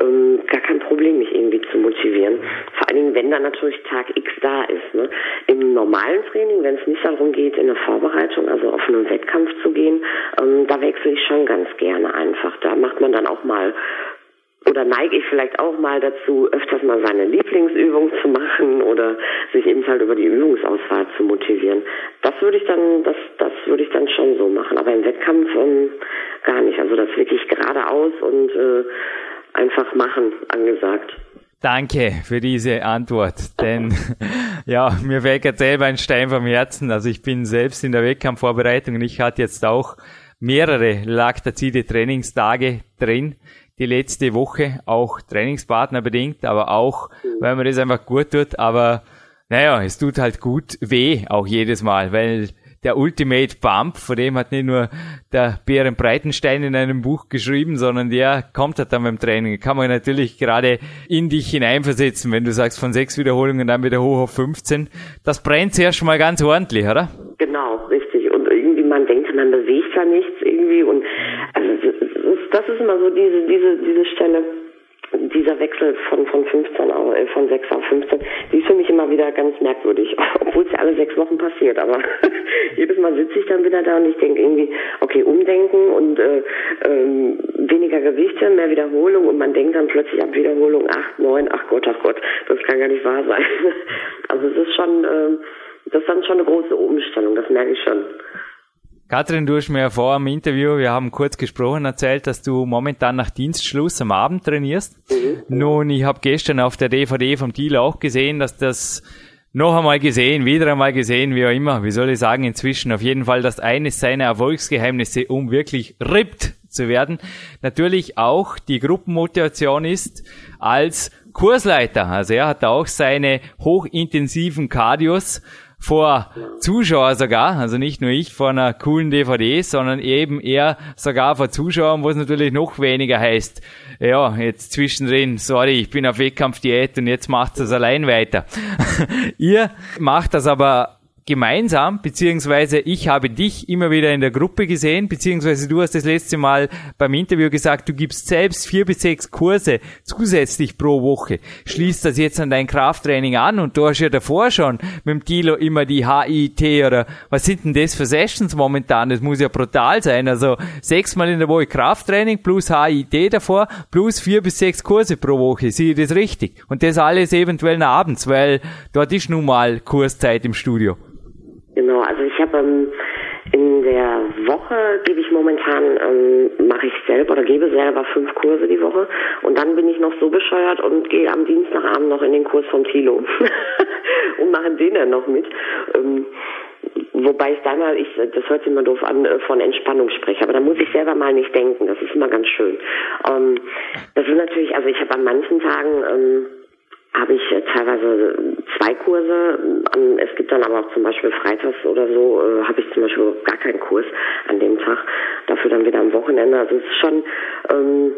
ähm, gar kein Problem, mich irgendwie zu motivieren. Vor allen Dingen, wenn dann natürlich Tag X da ist. Ne? Im normalen Training, wenn es nicht darum geht, in der Vorbereitung, also auf einen Wettkampf zu gehen, ähm, da wechsle ich schon ganz gerne einfach. Da macht man dann auch mal oder neige ich vielleicht auch mal dazu, öfters mal seine Lieblingsübung zu machen oder sich eben halt über die Übungsauswahl zu motivieren. Das würde ich dann, das, das würde ich dann schon so machen. Aber im Wettkampf ähm, gar nicht. Also das wirklich geradeaus und äh, einfach machen angesagt. Danke für diese Antwort, denn <laughs> ja, mir fällt gerade selber ein Stein vom Herzen. Also ich bin selbst in der Wettkampfvorbereitung und ich hatte jetzt auch mehrere laktazide Trainingstage drin die letzte Woche, auch Trainingspartner bedingt, aber auch, weil man das einfach gut tut, aber naja, es tut halt gut weh, auch jedes Mal, weil der Ultimate Bump, von dem hat nicht nur der Bären Breitenstein in einem Buch geschrieben, sondern der kommt halt dann beim Training. Kann man natürlich gerade in dich hineinversetzen, wenn du sagst von sechs Wiederholungen dann wieder hoch auf 15. Das brennt zuerst mal ganz ordentlich, oder? Genau, richtig. Und irgendwie man denkt, man bewegt ja nichts irgendwie und also das ist immer so diese diese diese Stelle dieser Wechsel von, von 15 auf, äh, von 6 auf 15, die ist für mich immer wieder ganz merkwürdig, <laughs> obwohl es ja alle sechs Wochen passiert. Aber <laughs> jedes Mal sitze ich dann wieder da und ich denke irgendwie, okay, umdenken und äh, ähm, weniger Gewichte, mehr Wiederholung und man denkt dann plötzlich ab Wiederholung 8, 9, ach Gott, ach Gott, das kann gar nicht wahr sein. <laughs> Also es ist schon, äh, das ist dann schon eine große Umstellung, das merke ich schon. Katrin, du hast mir vor dem Interview, wir haben kurz gesprochen, erzählt, dass du momentan nach Dienstschluss am Abend trainierst. Mhm. Nun, ich habe gestern auf der DVD vom Thiel auch gesehen, dass das noch einmal gesehen, wieder einmal gesehen, wie auch immer, wie soll ich sagen, inzwischen auf jeden Fall, dass eines seiner Erfolgsgeheimnisse, um wirklich rippt zu werden, natürlich auch die Gruppenmotivation ist als Kursleiter. Also er hat auch seine hochintensiven Cardios vor Zuschauern sogar, also nicht nur ich vor einer coolen DVD, sondern eben eher sogar vor Zuschauern, wo es natürlich noch weniger heißt, ja, jetzt zwischendrin, sorry, ich bin auf Wettkampfdiät und jetzt macht es allein weiter. <laughs> Ihr macht das aber gemeinsam, beziehungsweise ich habe dich immer wieder in der Gruppe gesehen, beziehungsweise du hast das letzte Mal beim Interview gesagt, du gibst selbst vier bis sechs Kurse zusätzlich pro Woche. Schließt das jetzt an dein Krafttraining an und du hast ja davor schon mit dem Tilo immer die HIT oder was sind denn das für Sessions momentan? Das muss ja brutal sein. Also sechsmal in der Woche Krafttraining plus HIT davor plus vier bis sechs Kurse pro Woche. Sehe ich das richtig? Und das alles eventuell abends, weil dort ist nun mal Kurszeit im Studio. Genau, also ich habe ähm, in der Woche gebe ich momentan, ähm, mache ich selber oder gebe selber fünf Kurse die Woche und dann bin ich noch so bescheuert und gehe am Dienstagabend noch in den Kurs vom Tilo <laughs> und mache den dann noch mit. Ähm, Wobei ich da mal, ich, das hört sich immer doof an, äh, von Entspannung spreche, aber da muss ich selber mal nicht denken, das ist immer ganz schön. Ähm, das ist natürlich, also ich habe an manchen Tagen, ähm, habe ich äh, teilweise zwei Kurse. Ähm, es gibt dann aber auch zum Beispiel freitags oder so, äh, habe ich zum Beispiel gar keinen Kurs an dem Tag. Dafür dann wieder am Wochenende. Also es ist schon ähm,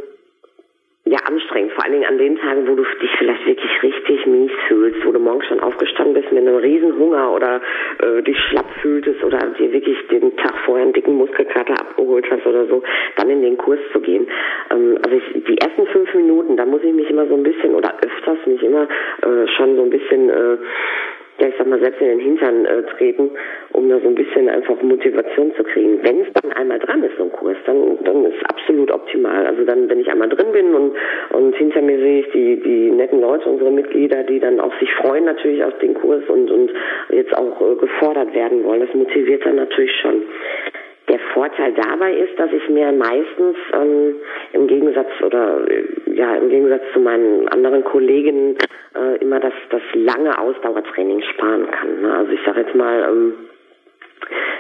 ja, anstrengend. Vor allen Dingen an den Tagen, wo du dich vielleicht wirklich richtig mies fühlst, wo du morgens schon aufgestanden bist mit einem riesen Hunger oder äh, dich schlapp fühltest oder dir wirklich den Tag vorher einen dicken Muskelkater abgeholt hast oder so, dann in den Kurs zu gehen. Ähm, also ich, die ersten fünf Minuten, da muss ich mich immer so ein bisschen oder öfters nicht immer äh, schon so ein bisschen äh, ja, ich sag mal, selbst in den Hintern äh, treten, um da so ein bisschen einfach Motivation zu kriegen. Wenn es dann einmal dran ist, so ein Kurs, dann, dann ist absolut optimal. Also dann, wenn ich einmal drin bin und, und hinter mir sehe ich die, die netten Leute, unsere Mitglieder, die dann auch sich freuen natürlich auf den Kurs und, und jetzt auch äh, gefordert werden wollen, das motiviert dann natürlich schon. Der Vorteil dabei ist, dass ich mir meistens ähm, im Gegensatz oder äh, ja im Gegensatz zu meinen anderen Kolleginnen äh, immer das das lange Ausdauertraining sparen kann. Ne? Also ich sage jetzt mal ähm,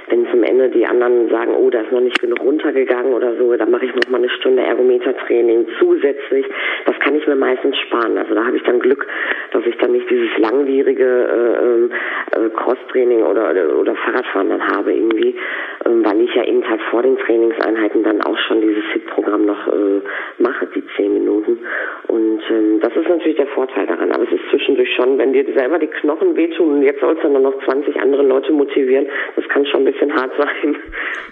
wenn zum Ende die anderen sagen, oh, da ist noch nicht genug runtergegangen oder so, dann mache ich noch mal eine Stunde Ergometertraining zusätzlich. Das kann ich mir meistens sparen. Also da habe ich dann Glück, dass ich dann nicht dieses langwierige äh, ähm, äh, Crosstraining oder, oder Fahrradfahren dann habe irgendwie, äh, weil ich ja eben halt vor den Trainingseinheiten dann auch schon dieses HIT-Programm noch äh, mache, die zehn Minuten. Und ähm, das ist natürlich der Vorteil daran. Aber es ist zwischendurch schon, wenn dir selber die Knochen wehtun und jetzt sollst du dann noch 20 andere Leute motivieren, das kann schon ein bisschen hart sein. <laughs>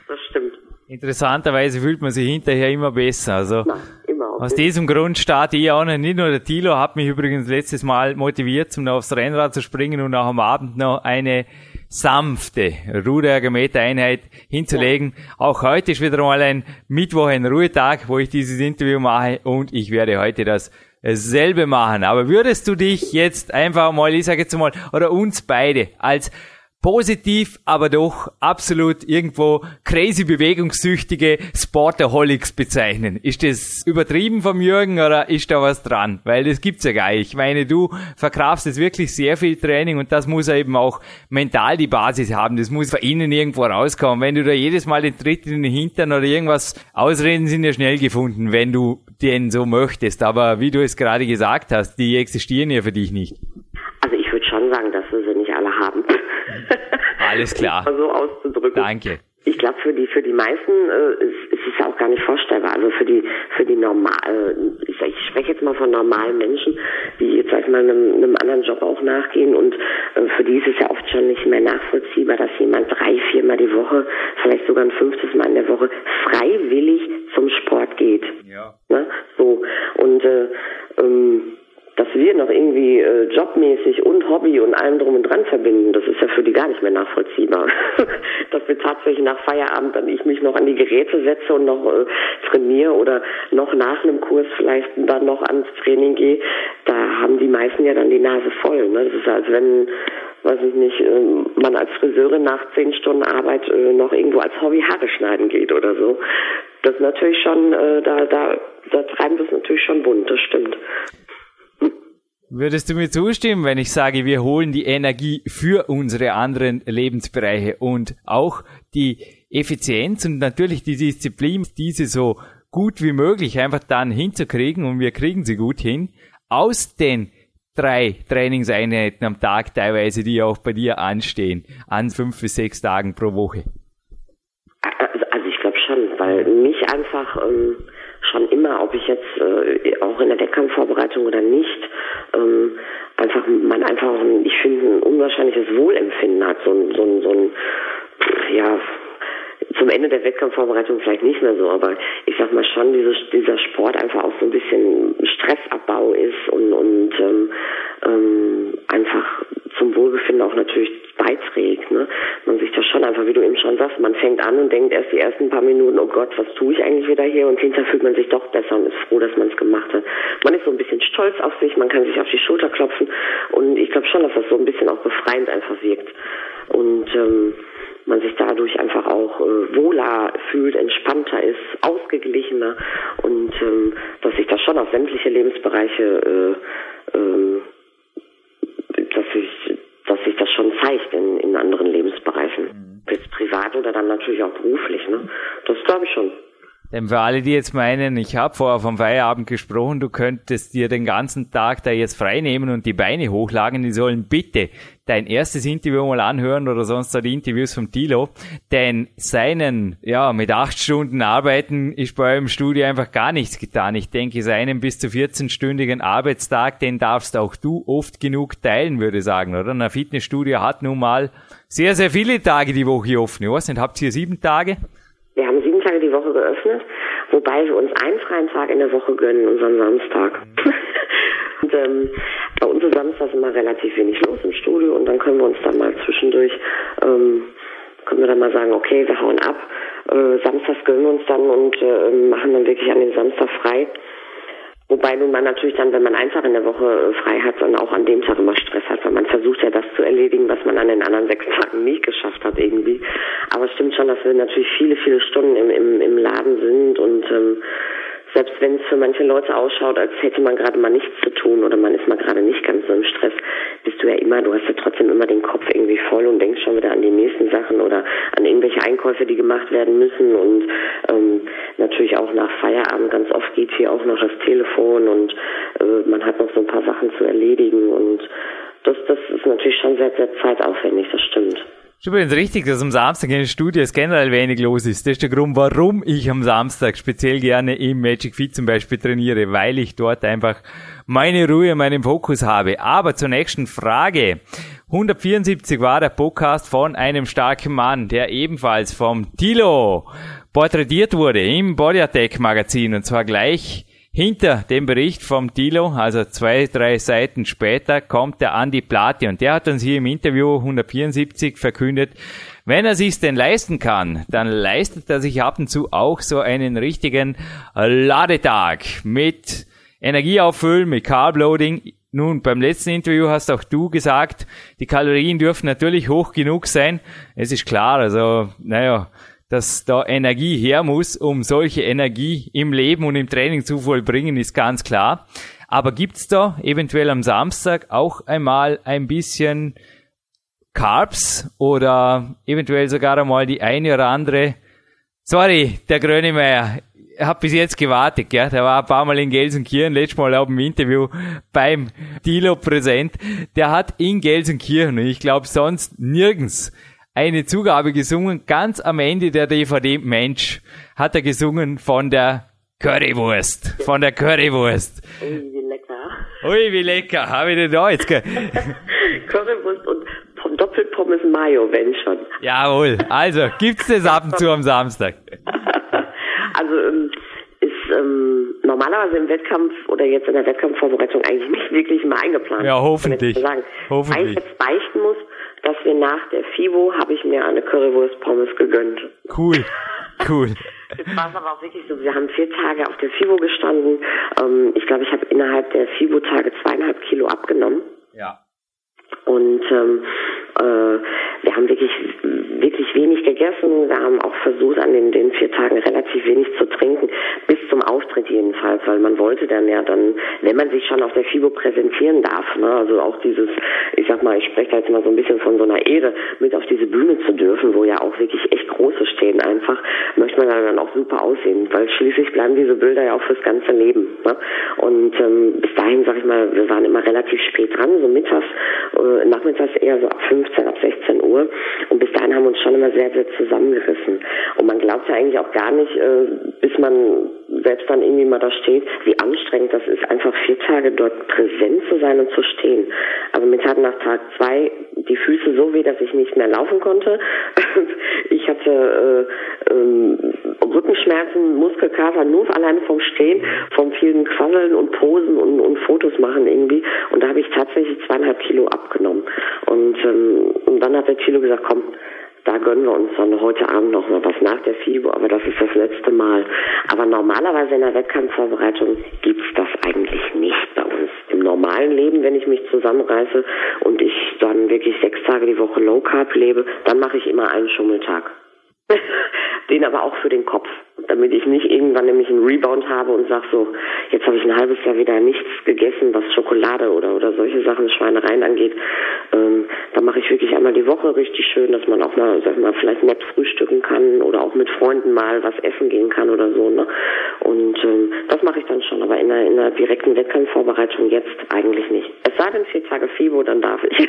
Das stimmt. Interessanterweise fühlt man sich hinterher immer besser. Also Na, immer aus diesem Grund starte ich auch noch. Nicht nur der Tilo hat mich übrigens letztes Mal motiviert, um aufs Rennrad zu springen und auch am Abend noch eine sanfte Ruderergometer-Einheit hinzulegen. Ja. Auch heute ist wieder mal ein Mittwoch, ein Ruhetag, wo ich dieses Interview mache und ich werde heute das selbe machen. Aber würdest du dich jetzt einfach mal, ich sage jetzt mal, oder uns beide als positiv, aber doch absolut irgendwo crazy bewegungssüchtige Sportaholics bezeichnen. Ist das übertrieben vom Jürgen oder ist da was dran? Weil das gibt's ja gar nicht. Ich meine, du verkraftst jetzt wirklich sehr viel Training und das muss eben auch mental die Basis haben. Das muss von innen irgendwo rauskommen. Wenn du da jedes Mal den Tritt in den Hintern oder irgendwas, Ausreden sind ja schnell gefunden, wenn du den so möchtest. Aber wie du es gerade gesagt hast, die existieren ja für dich nicht. Also ich würde schon sagen, dass wir sie nicht alle haben. Alles klar. so auszudrücken. Danke. Ich glaube, für die für die meisten äh, ist, ist es ja auch gar nicht vorstellbar. Also für die für die normal, äh, ich, ich spreche jetzt mal von normalen Menschen, die jetzt sag ich mal einem, einem anderen Job auch nachgehen und äh, für die ist es ja oft schon nicht mehr nachvollziehbar, dass jemand drei, viermal die Woche, vielleicht sogar ein fünftes Mal in der Woche freiwillig zum Sport geht. Ja. Ne? So und äh, ähm, dass wir noch irgendwie äh, jobmäßig und Hobby und allem drum und dran verbinden, das ist ja für die gar nicht mehr nachvollziehbar. <laughs> dass wir tatsächlich nach Feierabend dann ich mich noch an die Geräte setze und noch äh, trainiere oder noch nach einem Kurs vielleicht dann noch ans Training gehe, da haben die meisten ja dann die Nase voll. Ne? Das ist als wenn weiß ich nicht, äh, man als Friseurin nach zehn Stunden Arbeit äh, noch irgendwo als Hobby Haare schneiden geht oder so. Das ist natürlich schon, äh, da, da, da treiben wir es natürlich schon bunt, das stimmt. Würdest du mir zustimmen, wenn ich sage, wir holen die Energie für unsere anderen Lebensbereiche und auch die Effizienz und natürlich die Disziplin, diese so gut wie möglich einfach dann hinzukriegen und wir kriegen sie gut hin, aus den drei Trainingseinheiten am Tag teilweise, die auch bei dir anstehen, an fünf bis sechs Tagen pro Woche? Also, ich glaube schon, weil mich einfach ähm, schon immer, ob ich jetzt äh, auch in der Wettkampfvorbereitung oder nicht, ähm, einfach man einfach, ich finde, ein unwahrscheinliches Wohlempfinden hat, so ein, so ein, so ein ja, zum Ende der Wettkampfvorbereitung vielleicht nicht mehr so, aber ich sag mal schon, dieses, dieser Sport einfach auch so ein bisschen Stressabbau ist und, und ähm, ähm, einfach zum Wohlbefinden auch natürlich beiträgt. Ne? Man sich das schon einfach, wie du eben schon sagst, man fängt an und denkt erst die ersten paar Minuten, oh Gott, was tue ich eigentlich wieder hier? Und hinterher fühlt man sich doch besser und ist froh, dass man es gemacht hat. Man ist so ein bisschen stolz auf sich, man kann sich auf die Schulter klopfen und ich glaube schon, dass das so ein bisschen auch befreiend einfach wirkt. Und ähm, man sich dadurch einfach auch äh, wohler fühlt, entspannter ist, ausgeglichener und ähm, dass sich das schon auf sämtliche Lebensbereiche äh, ähm, dass sich, dass sich das schon zeigt in, in anderen Lebensbereichen. Mhm. Jetzt privat oder dann natürlich auch beruflich, ne? Das glaube ich schon. Denn für alle, die jetzt meinen, ich habe vorher vom Feierabend gesprochen, du könntest dir den ganzen Tag da jetzt frei nehmen und die Beine hochlagen, die sollen bitte dein erstes Interview mal anhören oder sonst die Interviews vom Tilo. Denn seinen, ja, mit acht Stunden Arbeiten ist bei eurem Studio einfach gar nichts getan. Ich denke, seinen bis zu 14-stündigen Arbeitstag, den darfst auch du oft genug teilen, würde ich sagen, oder? Ein Fitnessstudio hat nun mal sehr, sehr viele Tage die Woche offen. Ich weiß nicht, habt ihr sieben Tage? Wir haben sieben Tage die Woche geöffnet, wobei wir uns einen freien Tag in der Woche gönnen, unseren Samstag. Mhm. <laughs> und ähm, bei uns ist Samstag immer relativ wenig los im Studio und dann können wir uns dann mal zwischendurch, ähm, können wir dann mal sagen, okay, wir hauen ab. Äh, Samstags gönnen wir uns dann und äh, machen dann wirklich an dem Samstag frei. Wobei nun man natürlich dann, wenn man einfach in der Woche äh, frei hat, dann auch an dem Tag immer Stress hat, man versucht ja das zu erledigen, was man an den anderen sechs Tagen nicht geschafft hat irgendwie. Aber es stimmt schon, dass wir natürlich viele, viele Stunden im, im, im Laden sind und ähm, selbst wenn es für manche Leute ausschaut, als hätte man gerade mal nichts zu tun oder man ist mal gerade nicht ganz so im Stress, bist du ja immer, du hast ja trotzdem immer den Kopf irgendwie voll und denkst schon wieder an die nächsten Sachen oder an irgendwelche Einkäufe, die gemacht werden müssen und ähm, natürlich auch nach Feierabend ganz oft geht hier auch noch das Telefon und äh, man hat noch so ein paar Sachen zu erledigen und das, das ist natürlich schon sehr, sehr zeitaufwendig, das stimmt. Ist übrigens richtig, dass am Samstag in den Studios generell wenig los ist. Das ist der Grund, warum ich am Samstag speziell gerne im Magic Feet zum Beispiel trainiere, weil ich dort einfach meine Ruhe, meinen Fokus habe. Aber zur nächsten Frage. 174 war der Podcast von einem starken Mann, der ebenfalls vom Tilo porträtiert wurde im Body Attack Magazin und zwar gleich hinter dem Bericht vom Tilo, also zwei, drei Seiten später, kommt der Andi Plati und der hat uns hier im Interview 174 verkündet, wenn er sich's denn leisten kann, dann leistet er sich ab und zu auch so einen richtigen Ladetag mit Energieauffüllen, mit Carbloading. Nun, beim letzten Interview hast auch du gesagt, die Kalorien dürfen natürlich hoch genug sein. Es ist klar, also, naja, dass da Energie her muss, um solche Energie im Leben und im Training zu vollbringen, ist ganz klar. Aber gibt's da eventuell am Samstag auch einmal ein bisschen Carbs oder eventuell sogar einmal die eine oder andere Sorry, der Grönemeyer, hat bis jetzt gewartet, gell? Der war ein paar Mal in Gelsenkirchen, letztes Mal auch im Interview beim Dilo präsent. Der hat in Gelsenkirchen, ich glaube sonst nirgends, eine Zugabe gesungen. Ganz am Ende der DVD Mensch hat er gesungen von der Currywurst. Von der Currywurst. Ui, wie lecker. Ui, wie lecker. Habe ich denn da jetzt? <laughs> Currywurst und vom Doppelpommes Mayo, wenn schon. Jawohl. Also, gibt's das ab und zu am Samstag? <laughs> also, ähm, ist ähm, normalerweise im Wettkampf oder jetzt in der Wettkampfvorbereitung eigentlich nicht wirklich mal eingeplant. Ja, hoffentlich. Sagen. Hoffentlich. Weil ich jetzt beichten muss, dass wir nach der FIBO habe ich mir eine Currywurst Pommes gegönnt. Cool, cool. Jetzt war es aber auch wirklich so, wir haben vier Tage auf der FIBO gestanden. Ähm, ich glaube, ich habe innerhalb der FIBO-Tage zweieinhalb Kilo abgenommen. Ja. Und ähm, äh, wir haben wirklich wirklich wenig gegessen. Wir haben auch versucht, an den, den vier Tagen relativ wenig zu trinken, bis zum Auftritt jedenfalls, weil man wollte dann ja dann, wenn man sich schon auf der FIBO präsentieren darf, ne, also auch dieses, ich sag mal, ich spreche da jetzt mal so ein bisschen von so einer Ehre, mit auf diese Bühne zu dürfen, wo ja auch wirklich echt große stehen einfach, möchte man dann auch super aussehen, weil schließlich bleiben diese Bilder ja auch fürs ganze Leben. Ne? Und ähm, bis dahin, sag ich mal, wir waren immer relativ spät dran, so mittags, äh, nachmittags eher so ab 15, ab 16 Uhr. Und bis dahin haben wir uns schon immer sehr, sehr zusammengerissen. Und man glaubt ja eigentlich auch gar nicht, äh, bis man selbst dann irgendwie mal da steht, wie anstrengend das ist, einfach vier Tage dort präsent zu sein und zu stehen. Also mir taten nach Tag zwei die Füße so weh, dass ich nicht mehr laufen konnte. <laughs> ich hatte äh, ähm, Rückenschmerzen, Muskelkater nur alleine vom Stehen, vom vielen Quasseln und Posen und, und Fotos machen irgendwie. Und da habe ich tatsächlich zweieinhalb Kilo abgenommen. Und, ähm, und dann hat der Kilo gesagt, komm, da gönnen wir uns dann heute Abend noch mal was nach der FIBO, aber das ist das letzte Mal. Aber normalerweise in der Wettkampfvorbereitung gibt's das eigentlich nicht bei uns. Im normalen Leben, wenn ich mich zusammenreiße und ich dann wirklich sechs Tage die Woche Low Carb lebe, dann mache ich immer einen Schummeltag. <laughs> den aber auch für den Kopf, damit ich nicht irgendwann nämlich einen Rebound habe und sag so, jetzt habe ich ein halbes Jahr wieder nichts gegessen, was Schokolade oder oder solche Sachen, Schweinereien angeht. Ähm, da mache ich wirklich einmal die Woche richtig schön, dass man auch mal, sag mal, vielleicht nett frühstücken kann oder auch mit Freunden mal was essen gehen kann oder so. Ne? Und ähm, das mache ich dann schon, aber in der, in der direkten Wettkampfvorbereitung jetzt eigentlich nicht. Es sei denn vier Tage FIBO, dann darf ich. <laughs>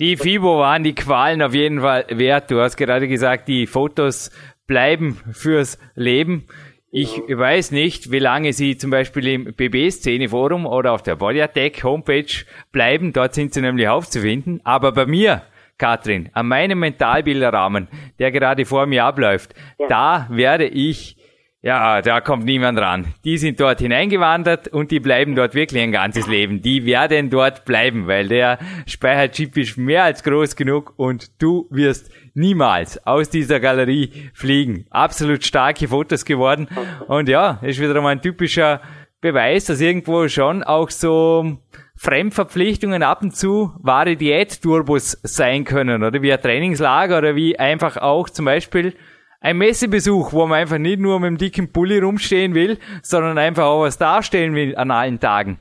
Die FIBO waren die Qualen auf jeden Fall wert. Du hast gerade gesagt, die Fotos bleiben fürs Leben. Ich ja. weiß nicht, wie lange sie zum Beispiel im BB-Szene-Forum oder auf der Body Attack Homepage bleiben. Dort sind sie nämlich aufzufinden. Aber bei mir, Katrin, an meinem Mentalbilderrahmen, der gerade vor mir abläuft, ja. da werde ich ja, da kommt niemand ran. Die sind dort hineingewandert und die bleiben dort wirklich ein ganzes Leben. Die werden dort bleiben, weil der Speicherchip ist mehr als groß genug und du wirst niemals aus dieser Galerie fliegen. Absolut starke Fotos geworden. Und ja, ist wieder mal ein typischer Beweis, dass irgendwo schon auch so Fremdverpflichtungen ab und zu wahre Diät-Turbos sein können oder wie ein Trainingslager oder wie einfach auch zum Beispiel ein Messebesuch, wo man einfach nicht nur mit dem dicken Pulli rumstehen will, sondern einfach auch was darstellen will an allen Tagen.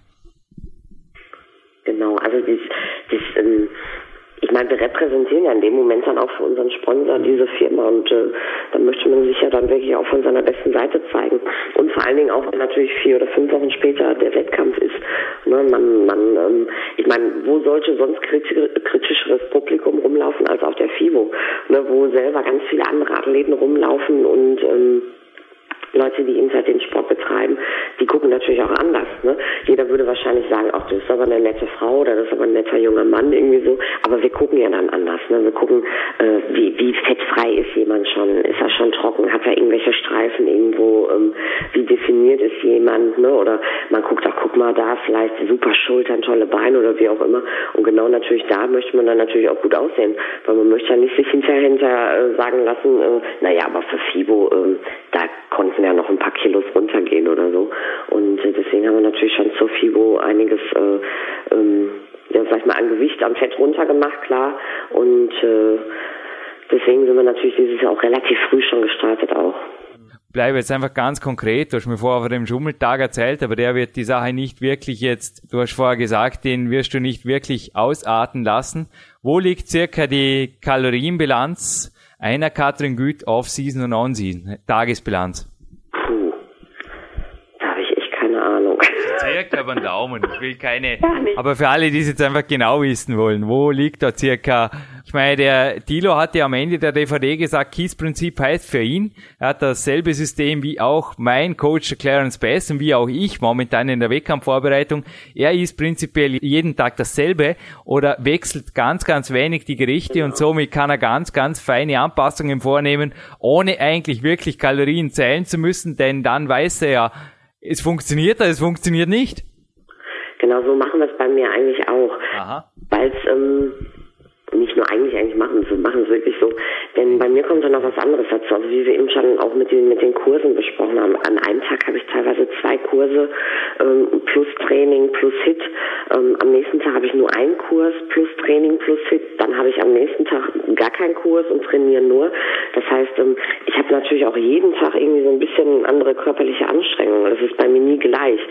Genau, also das, das ähm, ich meine, wir repräsentieren ja in dem Moment dann auch für unseren Sponsor diese Firma und äh, dann möchte man sich ja dann wirklich auch von seiner besten Seite zeigen. Und vor allen Dingen auch, wenn natürlich vier oder fünf Wochen später der Wettkampf ist. Ne, man, man, ähm, ich meine, wo sollte sonst kritischeres Publikum rumlaufen als auf der FIBO, ne, wo selber ganz viele andere Athleten rumlaufen und ähm, Leute, die eben halt den Sport betreiben, die gucken natürlich auch anders. Ne? Jeder würde wahrscheinlich sagen, ach, das ist aber eine nette Frau oder das ist aber ein netter junger Mann irgendwie so. Aber wir gucken ja dann anders. Ne? Wir gucken, äh, wie, wie fettfrei ist jemand schon? Ist er schon trocken? Hat er irgendwelche Streifen irgendwo? Ähm, wie definiert ist jemand? Ne? Oder man guckt auch, guck mal, da vielleicht super Schultern, tolle Beine oder wie auch immer. Und genau natürlich da möchte man dann natürlich auch gut aussehen, weil man möchte ja nicht sich hinterher hinter äh, sagen lassen, äh, naja, aber für FIBO, äh, da konnten ja noch ein paar Kilos runtergehen oder so. Und äh, deswegen haben wir natürlich schon zur FIBO einiges, äh, ähm, ja, sag ich mal, an Gewicht, am Fett runtergemacht, klar. Und äh, deswegen sind wir natürlich dieses Jahr auch relativ früh schon gestartet auch bleibe jetzt einfach ganz konkret. Du hast mir vorher von dem Schummeltag erzählt, aber der wird die Sache nicht wirklich jetzt, du hast vorher gesagt, den wirst du nicht wirklich ausarten lassen. Wo liegt circa die Kalorienbilanz einer Katrin Güth Off-Season und On-Season? Tagesbilanz. Puh, da habe ich echt keine Ahnung. Circa über den Daumen. Ich will keine. Aber für alle, die es jetzt einfach genau wissen wollen, wo liegt da circa ich meine, der Dilo hat ja am Ende der DVD gesagt, Kies-Prinzip heißt für ihn, er hat dasselbe System wie auch mein Coach Clarence Bass und wie auch ich momentan in der Wettkampfvorbereitung. Er ist prinzipiell jeden Tag dasselbe oder wechselt ganz, ganz wenig die Gerichte und somit kann er ganz, ganz feine Anpassungen vornehmen, ohne eigentlich wirklich Kalorien zählen zu müssen, denn dann weiß er ja, es funktioniert es funktioniert nicht. Genau so machen wir es bei mir eigentlich auch. Weil es ähm, nicht nur eigentlich eigentlich machen, wir machen es wirklich so. Denn bei mir kommt dann noch was anderes dazu. Also wie wir eben schon auch mit den mit den Kursen besprochen haben. An einem Tag habe ich teilweise zwei Kurse ähm, plus Training plus Hit. Ähm, am nächsten Tag habe ich nur einen Kurs plus Training plus Hit. Dann habe ich am nächsten Tag gar keinen Kurs und trainiere nur. Das heißt, ähm, ich habe natürlich auch jeden Tag irgendwie so ein bisschen andere körperliche Anstrengungen. Das ist bei mir nie gleich.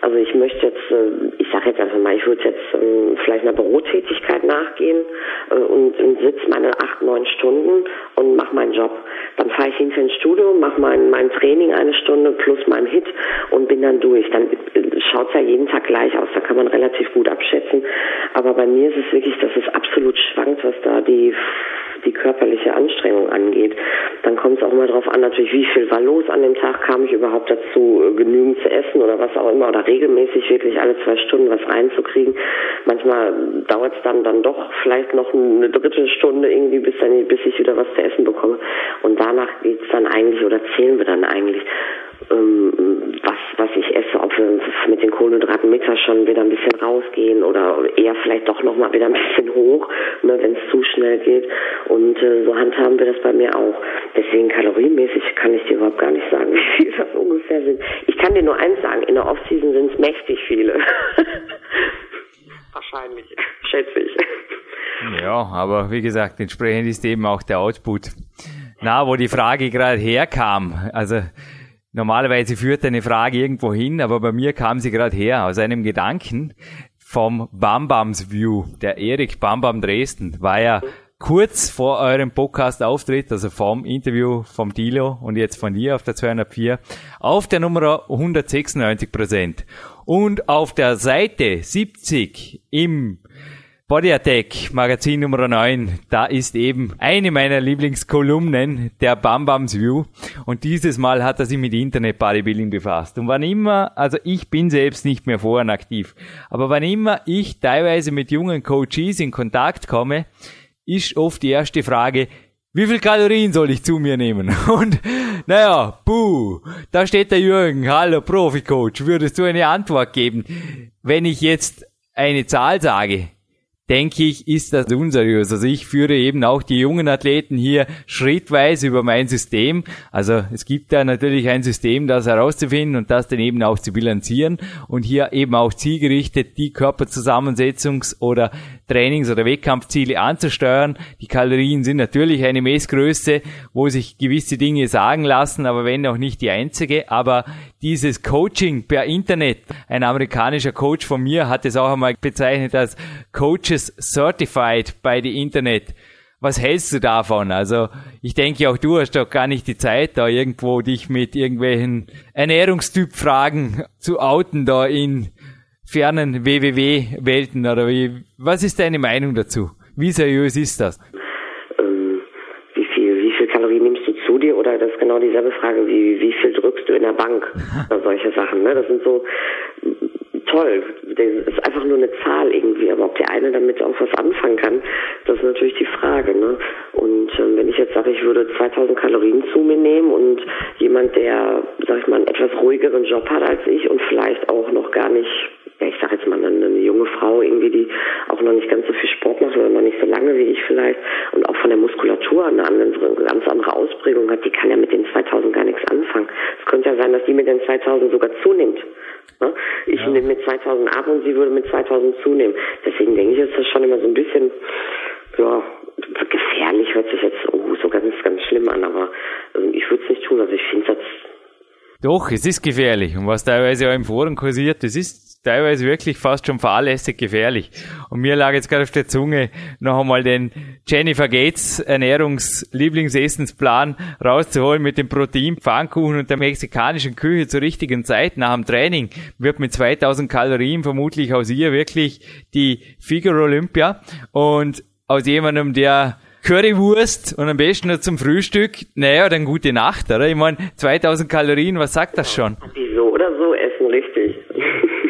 Also ich möchte jetzt, äh, ich sage jetzt einfach mal, ich würde jetzt ähm, vielleicht einer Bürotätigkeit nachgehen äh, und, und sitze meine acht, neun Stunden und mache meinen Job. Dann fahre ich hinter ins Studio, mache mein, mein Training eine Stunde plus mein Hit und bin dann durch. Dann äh, schaut es ja jeden Tag gleich aus, da kann man relativ gut abschätzen. Aber bei mir ist es wirklich, dass es absolut schwankt, was da die die körperliche Anstrengung angeht. Dann kommt es auch mal darauf an, natürlich, wie viel war los an dem Tag, kam ich überhaupt dazu, äh, genügend zu essen oder was auch immer, oder regelmäßig wirklich alle zwei Stunden was reinzukriegen. Manchmal dauert es dann dann doch vielleicht noch eine dritte Stunde irgendwie, bis, dann, bis ich wieder was zu essen bekomme. Und danach geht's dann eigentlich, oder zählen wir dann eigentlich, ähm, was, was ich esse, ob wir mit den Kohlenhydraten mittags schon wieder ein bisschen rausgehen oder eher vielleicht doch nochmal wieder ein bisschen hoch, ne, wenn es zu schnell geht. Und äh, so handhaben wir das bei mir auch. Deswegen kalorienmäßig kann ich dir überhaupt gar nicht sagen, <laughs> wie viel das ungefähr sind. Ich kann dir nur eins sagen, in der Off-Season sind es mächtig viele. <laughs> Wahrscheinlich, schätze ich. Ja, aber wie gesagt, entsprechend ist eben auch der Output. Na, wo die Frage gerade herkam, also Normalerweise führt eine Frage irgendwo hin, aber bei mir kam sie gerade her aus einem Gedanken vom Bambams View. Der Erik Bambam Dresden war ja kurz vor eurem Podcast-Auftritt, also vom Interview vom Dilo und jetzt von dir auf der 204, auf der Nummer 196 Prozent. Und auf der Seite 70 im Body Attack, Magazin Nummer 9, da ist eben eine meiner Lieblingskolumnen, der Bam Bams View. Und dieses Mal hat er sich mit Internet Bodybuilding befasst. Und wann immer, also ich bin selbst nicht mehr vorhin aktiv, aber wann immer ich teilweise mit jungen Coaches in Kontakt komme, ist oft die erste Frage, wie viel Kalorien soll ich zu mir nehmen? <laughs> Und naja, buh, da steht der Jürgen, hallo Profi-Coach, würdest du eine Antwort geben? Wenn ich jetzt eine Zahl sage, denke ich, ist das unseriös. Also ich führe eben auch die jungen Athleten hier schrittweise über mein System. Also es gibt da natürlich ein System, das herauszufinden und das dann eben auch zu bilanzieren und hier eben auch zielgerichtet die Körperzusammensetzungs- oder Trainings- oder Wettkampfziele anzusteuern. Die Kalorien sind natürlich eine Messgröße, wo sich gewisse Dinge sagen lassen, aber wenn auch nicht die einzige. Aber dieses Coaching per Internet, ein amerikanischer Coach von mir hat es auch einmal bezeichnet als Coaches Certified bei the Internet. Was hältst du davon? Also ich denke auch du hast doch gar nicht die Zeit, da irgendwo dich mit irgendwelchen Ernährungstyp-Fragen zu outen da in fernen WWW-Welten oder wie? Was ist deine Meinung dazu? Wie seriös ist das? Ähm, wie viel, wie viel Kalorien nimmst du zu dir? Oder das ist genau dieselbe Frage, wie, wie viel drückst du in der Bank? oder solche Sachen, ne? Das sind so toll. Das ist einfach nur eine Zahl irgendwie, aber ob der eine damit auch was anfangen kann, das ist natürlich die Frage. Ne? Und ähm, wenn ich jetzt sage, ich würde 2000 Kalorien zu mir nehmen und jemand, der, sag ich mal, einen etwas ruhigeren Job hat als ich und vielleicht auch noch gar nicht ja, ich sage jetzt mal, eine, eine, junge Frau irgendwie, die auch noch nicht ganz so viel Sport macht oder noch nicht so lange wie ich vielleicht und auch von der Muskulatur eine, andere, eine ganz andere Ausprägung hat, die kann ja mit den 2000 gar nichts anfangen. Es könnte ja sein, dass die mit den 2000 sogar zunimmt. Ne? Ich ja. nehme mit 2000 ab und sie würde mit 2000 zunehmen. Deswegen denke ich, ist das schon immer so ein bisschen, ja, gefährlich hört sich jetzt oh, so ganz, ganz schlimm an, aber also ich würde es nicht tun. Also ich finde das doch, es ist gefährlich. Und was teilweise auch im Forum kursiert, das ist teilweise wirklich fast schon fahrlässig gefährlich. Und mir lag jetzt gerade auf der Zunge, noch einmal den Jennifer Gates Ernährungs-Lieblingsessensplan rauszuholen mit dem Protein, Pfannkuchen und der mexikanischen Küche zur richtigen Zeit nach dem Training. Wird mit 2000 Kalorien vermutlich aus ihr wirklich die Figure Olympia und aus jemandem, der Currywurst und am besten nur zum Frühstück, naja, dann gute Nacht, oder? Ich meine, 2000 Kalorien, was sagt das schon? Die so oder so essen, richtig. <laughs>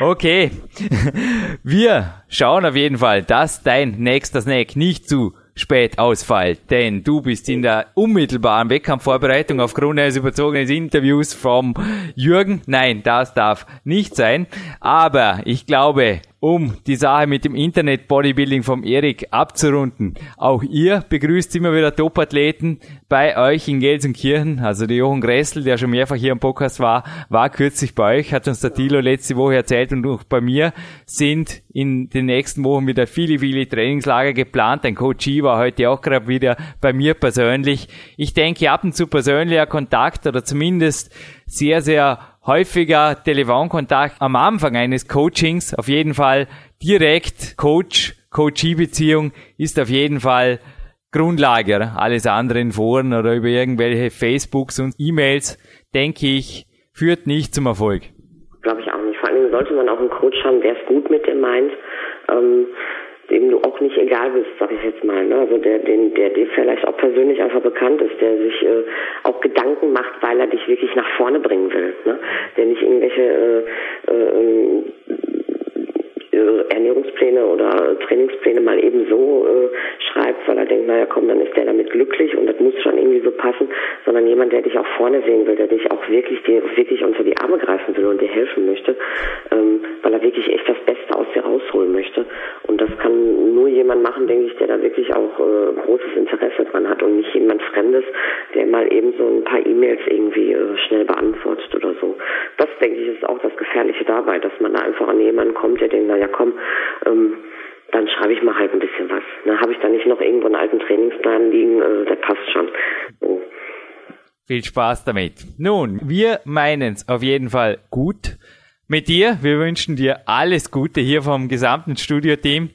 Okay. Wir schauen auf jeden Fall, dass dein nächster Snack nicht zu spät ausfällt, denn du bist in der unmittelbaren Wettkampfvorbereitung aufgrund eines überzogenen Interviews vom Jürgen. Nein, das darf nicht sein. Aber ich glaube, um die Sache mit dem Internet Bodybuilding vom Erik abzurunden. Auch ihr begrüßt immer wieder Top-Athleten bei euch in Gelsenkirchen. Also der Jochen Gressel, der schon mehrfach hier im Podcast war, war kürzlich bei euch, hat uns der Tilo letzte Woche erzählt und auch bei mir sind in den nächsten Wochen wieder viele, viele Trainingslager geplant. Ein Coach war heute auch gerade wieder bei mir persönlich. Ich denke, ab und zu persönlicher Kontakt oder zumindest sehr, sehr häufiger Telefonkontakt am Anfang eines Coachings. Auf jeden Fall direkt Coach, Coachee-Beziehung ist auf jeden Fall Grundlage. Alles andere in Foren oder über irgendwelche Facebooks und E-Mails, denke ich, führt nicht zum Erfolg. Glaube ich auch nicht. Vor allem sollte man auch einen Coach haben, der es gut mit dem meint. Ähm du auch nicht egal bist, sag ich jetzt mal. Ne? Also der, den, der dir vielleicht auch persönlich einfach bekannt ist, der sich äh, auch Gedanken macht, weil er dich wirklich nach vorne bringen will. Ne? Der nicht irgendwelche äh, äh, äh, Ernährungspläne oder Trainingspläne mal eben so äh, schreibt, weil er denkt, naja komm, dann ist der damit glücklich und das muss schon irgendwie so passen, sondern jemand, der dich auch vorne sehen will, der dich auch wirklich dir wirklich unter die Arme greifen will und dir helfen möchte, ähm, weil er wirklich echt das Beste rausholen möchte. Und das kann nur jemand machen, denke ich, der da wirklich auch äh, großes Interesse dran hat und nicht jemand Fremdes, der mal eben so ein paar E-Mails irgendwie äh, schnell beantwortet oder so. Das denke ich ist auch das Gefährliche dabei, dass man da einfach an jemanden kommt, der denkt, naja komm, ähm, dann schreibe ich mal halt ein bisschen was. Ne, Habe ich da nicht noch irgendwo einen alten Trainingsplan liegen, äh, der passt schon. So. Viel Spaß damit. Nun, wir meinen es auf jeden Fall gut mit dir. Wir wünschen dir alles Gute hier vom gesamten Studioteam.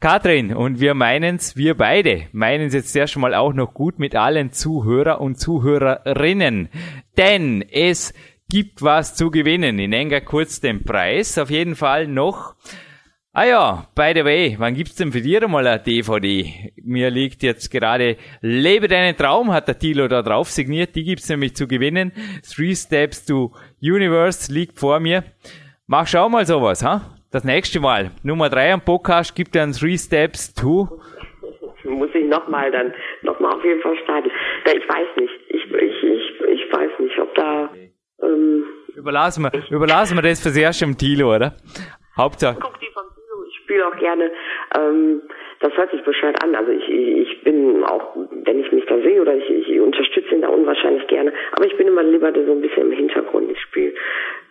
Katrin, und wir meinen es, wir beide meinen es jetzt erst mal auch noch gut mit allen Zuhörer und Zuhörerinnen. Denn es gibt was zu gewinnen. Ich nenne kurz den Preis. Auf jeden Fall noch. Ah ja, by the way, wann gibt's denn für dir mal eine DVD? Mir liegt jetzt gerade Lebe deinen Traum, hat der Tilo da drauf signiert. Die gibt's nämlich zu gewinnen. Three Steps to Universe liegt vor mir. Mach schau mal sowas, ha? Das nächste Mal. Nummer drei am Podcast gibt dann Three Steps to muss ich nochmal dann, nochmal auf jeden Fall starten. Ich weiß nicht. Ich, ich, ich, ich weiß nicht, ob da ähm, überlassen, wir, überlassen wir das fürs erste im Tilo, oder? Hauptsache. Guck die ich spiele auch gerne. Ähm, das hört sich bescheuert an. Also ich, ich bin auch, wenn ich mich da sehe oder ich, ich unterstütze ihn da unwahrscheinlich gerne, aber ich bin immer lieber so ein bisschen im Hintergrund. Ich spiele,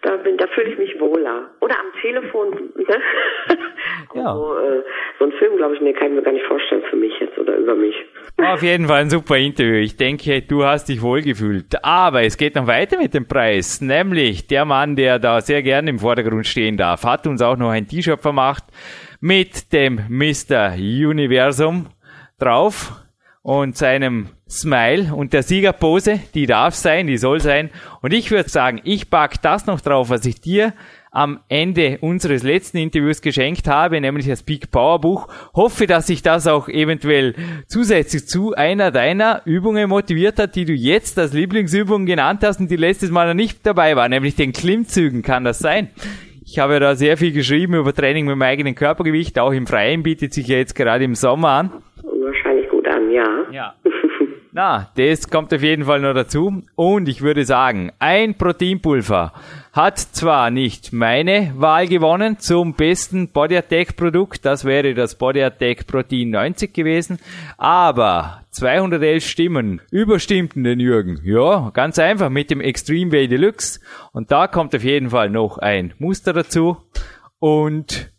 da bin, da fühle ich mich wohler. Oder am Telefon, ne? <laughs> ja. so, äh, so ein Film, glaube ich, nee, kann ich mir gar nicht vorstellen für mich jetzt oder über mich. Auf jeden Fall ein super Interview. Ich denke, du hast dich wohlgefühlt. Aber es geht noch weiter mit dem Preis. Nämlich der Mann, der da sehr gerne im Vordergrund stehen darf, hat uns auch noch ein T-Shirt vermacht mit dem Mr. Universum drauf und seinem Smile und der Siegerpose, die darf sein, die soll sein. Und ich würde sagen, ich pack das noch drauf, was ich dir am Ende unseres letzten Interviews geschenkt habe, nämlich das Peak Power Buch. Hoffe, dass sich das auch eventuell zusätzlich zu einer deiner Übungen motiviert hat, die du jetzt als Lieblingsübung genannt hast und die letztes Mal noch nicht dabei war, nämlich den Klimmzügen. Kann das sein? Ich habe ja da sehr viel geschrieben über Training mit dem eigenen Körpergewicht, auch im Freien bietet sich ja jetzt gerade im Sommer an. Wahrscheinlich gut an, ja. Ja. Na, das kommt auf jeden Fall noch dazu. Und ich würde sagen, ein Proteinpulver hat zwar nicht meine Wahl gewonnen zum besten Body Attack Produkt, das wäre das Body Attack Protein 90 gewesen, aber 211 Stimmen überstimmten den Jürgen. Ja, ganz einfach mit dem Extreme Way Deluxe. Und da kommt auf jeden Fall noch ein Muster dazu. Und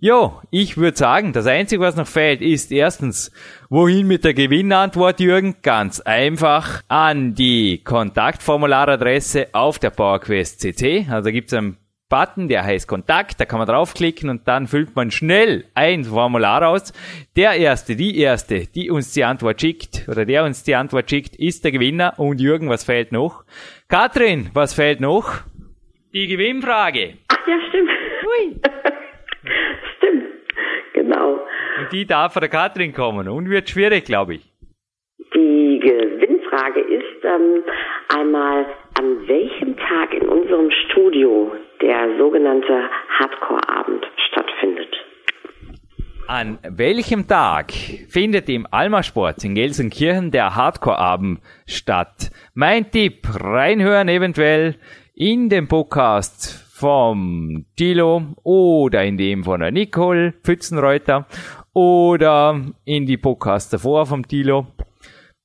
Jo, ich würde sagen, das Einzige, was noch fehlt, ist erstens, wohin mit der Gewinnantwort, Jürgen? Ganz einfach an die Kontaktformularadresse auf der PowerQuest CC. Also gibt's einen Button, der heißt Kontakt, da kann man draufklicken und dann füllt man schnell ein Formular aus. Der Erste, die Erste, die uns die Antwort schickt oder der uns die Antwort schickt, ist der Gewinner. Und Jürgen, was fehlt noch? Katrin, was fehlt noch? Die Gewinnfrage. Ach ja, stimmt. Hui. <laughs> Und die darf von der Katrin kommen und wird schwierig, glaube ich. Die Gewinnfrage ist ähm, einmal, an welchem Tag in unserem Studio der sogenannte Hardcore-Abend stattfindet. An welchem Tag findet im Alma Sports in Gelsenkirchen der Hardcore-Abend statt? Mein Tipp, reinhören eventuell in den Podcast vom Tilo oder in dem von der Nicole Pfützenreuter oder in die Podcasts davor vom Tilo.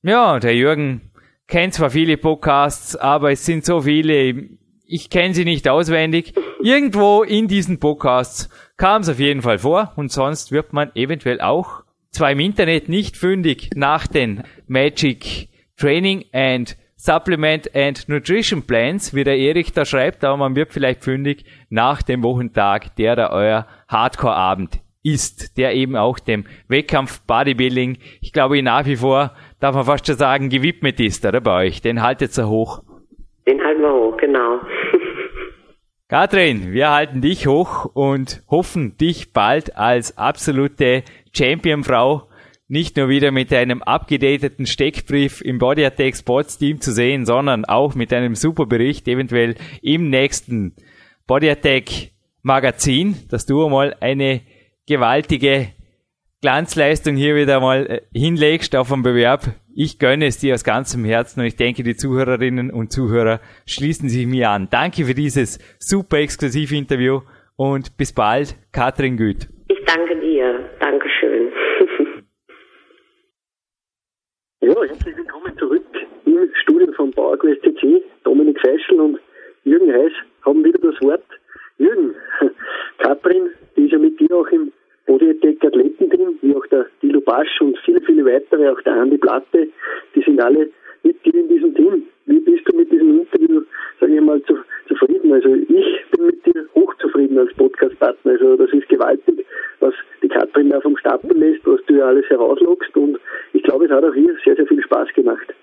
Ja, der Jürgen kennt zwar viele Podcasts, aber es sind so viele, ich kenne sie nicht auswendig. Irgendwo in diesen Podcasts kam es auf jeden Fall vor und sonst wird man eventuell auch zwar im Internet nicht fündig nach den Magic Training and Supplement and Nutrition Plans, wie der Erik da schreibt, aber man wird vielleicht fündig nach dem Wochentag, der da euer Hardcore-Abend ist, der eben auch dem Wettkampf Bodybuilding, ich glaube nach wie vor, darf man fast schon sagen, gewidmet ist, oder bei euch? Den haltet ihr hoch. Den halten wir hoch, genau. <laughs> Katrin, wir halten dich hoch und hoffen, dich bald als absolute Championfrau nicht nur wieder mit einem abgedateten Steckbrief im Body Attack Sports Team zu sehen, sondern auch mit einem super Bericht eventuell im nächsten Body Attack Magazin, dass du einmal eine gewaltige Glanzleistung hier wieder mal äh, hinlegst auf einen Bewerb. Ich gönne es dir aus ganzem Herzen und ich denke, die Zuhörerinnen und Zuhörer schließen sich mir an. Danke für dieses super exklusive Interview und bis bald, Katrin Güth. Ich danke dir. Dankeschön. ja, herzlich willkommen zurück im Studio von PowerQuest CC. Dominik Feischl und Jürgen Heiß haben wieder das Wort. Jürgen, Katrin, die ist ja mit dir auch im Bodytech Athletenteam, wie auch der Dilo Basch und viele, viele weitere, auch der Andi Platte, die sind alle mit dir in diesem Team. Wie bist du mit diesem Interview, sage ich mal, zu, zufrieden? Also ich bin mit dir hochzufrieden als Podcastpartner. Also das ist gewaltig, was die Katrin da vom Stapel lässt, was du ja alles herauslockst und ich glaube, es hat auch hier sehr, sehr viel Spaß gemacht.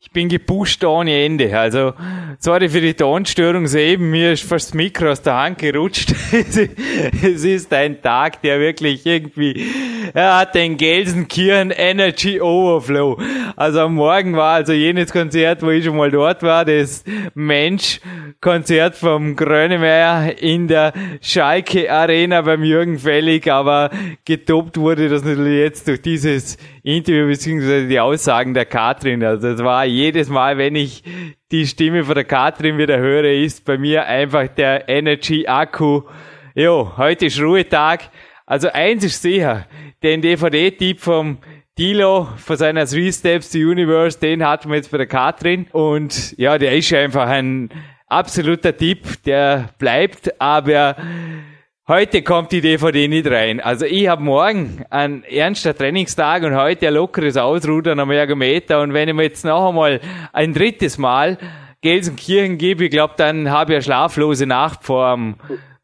Ich bin gepusht ohne Ende. Also, sorry für die Tonstörung soeben. Mir ist fast das Mikro aus der Hand gerutscht. <laughs> es ist ein Tag, der wirklich irgendwie, er hat den Gelsenkirchen Energy Overflow. Also am Morgen war also jenes Konzert, wo ich schon mal dort war, das Mensch-Konzert vom Grönemeyer in der Schalke Arena beim Jürgen Fellig. Aber getoppt wurde das natürlich jetzt durch dieses Interview bzw. die Aussagen der Katrin. Also es war jedes Mal, wenn ich die Stimme von der Katrin wieder höre, ist bei mir einfach der Energy Akku. Jo, heute ist Ruhetag, Also eins ist sicher, den DVD-Tipp vom Dilo von seiner Three Steps to Universe, den hatten wir jetzt bei der Katrin. Und ja, der ist einfach ein absoluter Tipp, der bleibt, aber heute kommt die DVD nicht rein. Also ich habe morgen einen ernster Trainingstag und heute ein lockeres Ausrudern am Ergometer und wenn ich mir jetzt noch einmal ein drittes Mal Gelsenkirchen gebe, ich glaube, dann habe ich eine schlaflose Nacht vor dem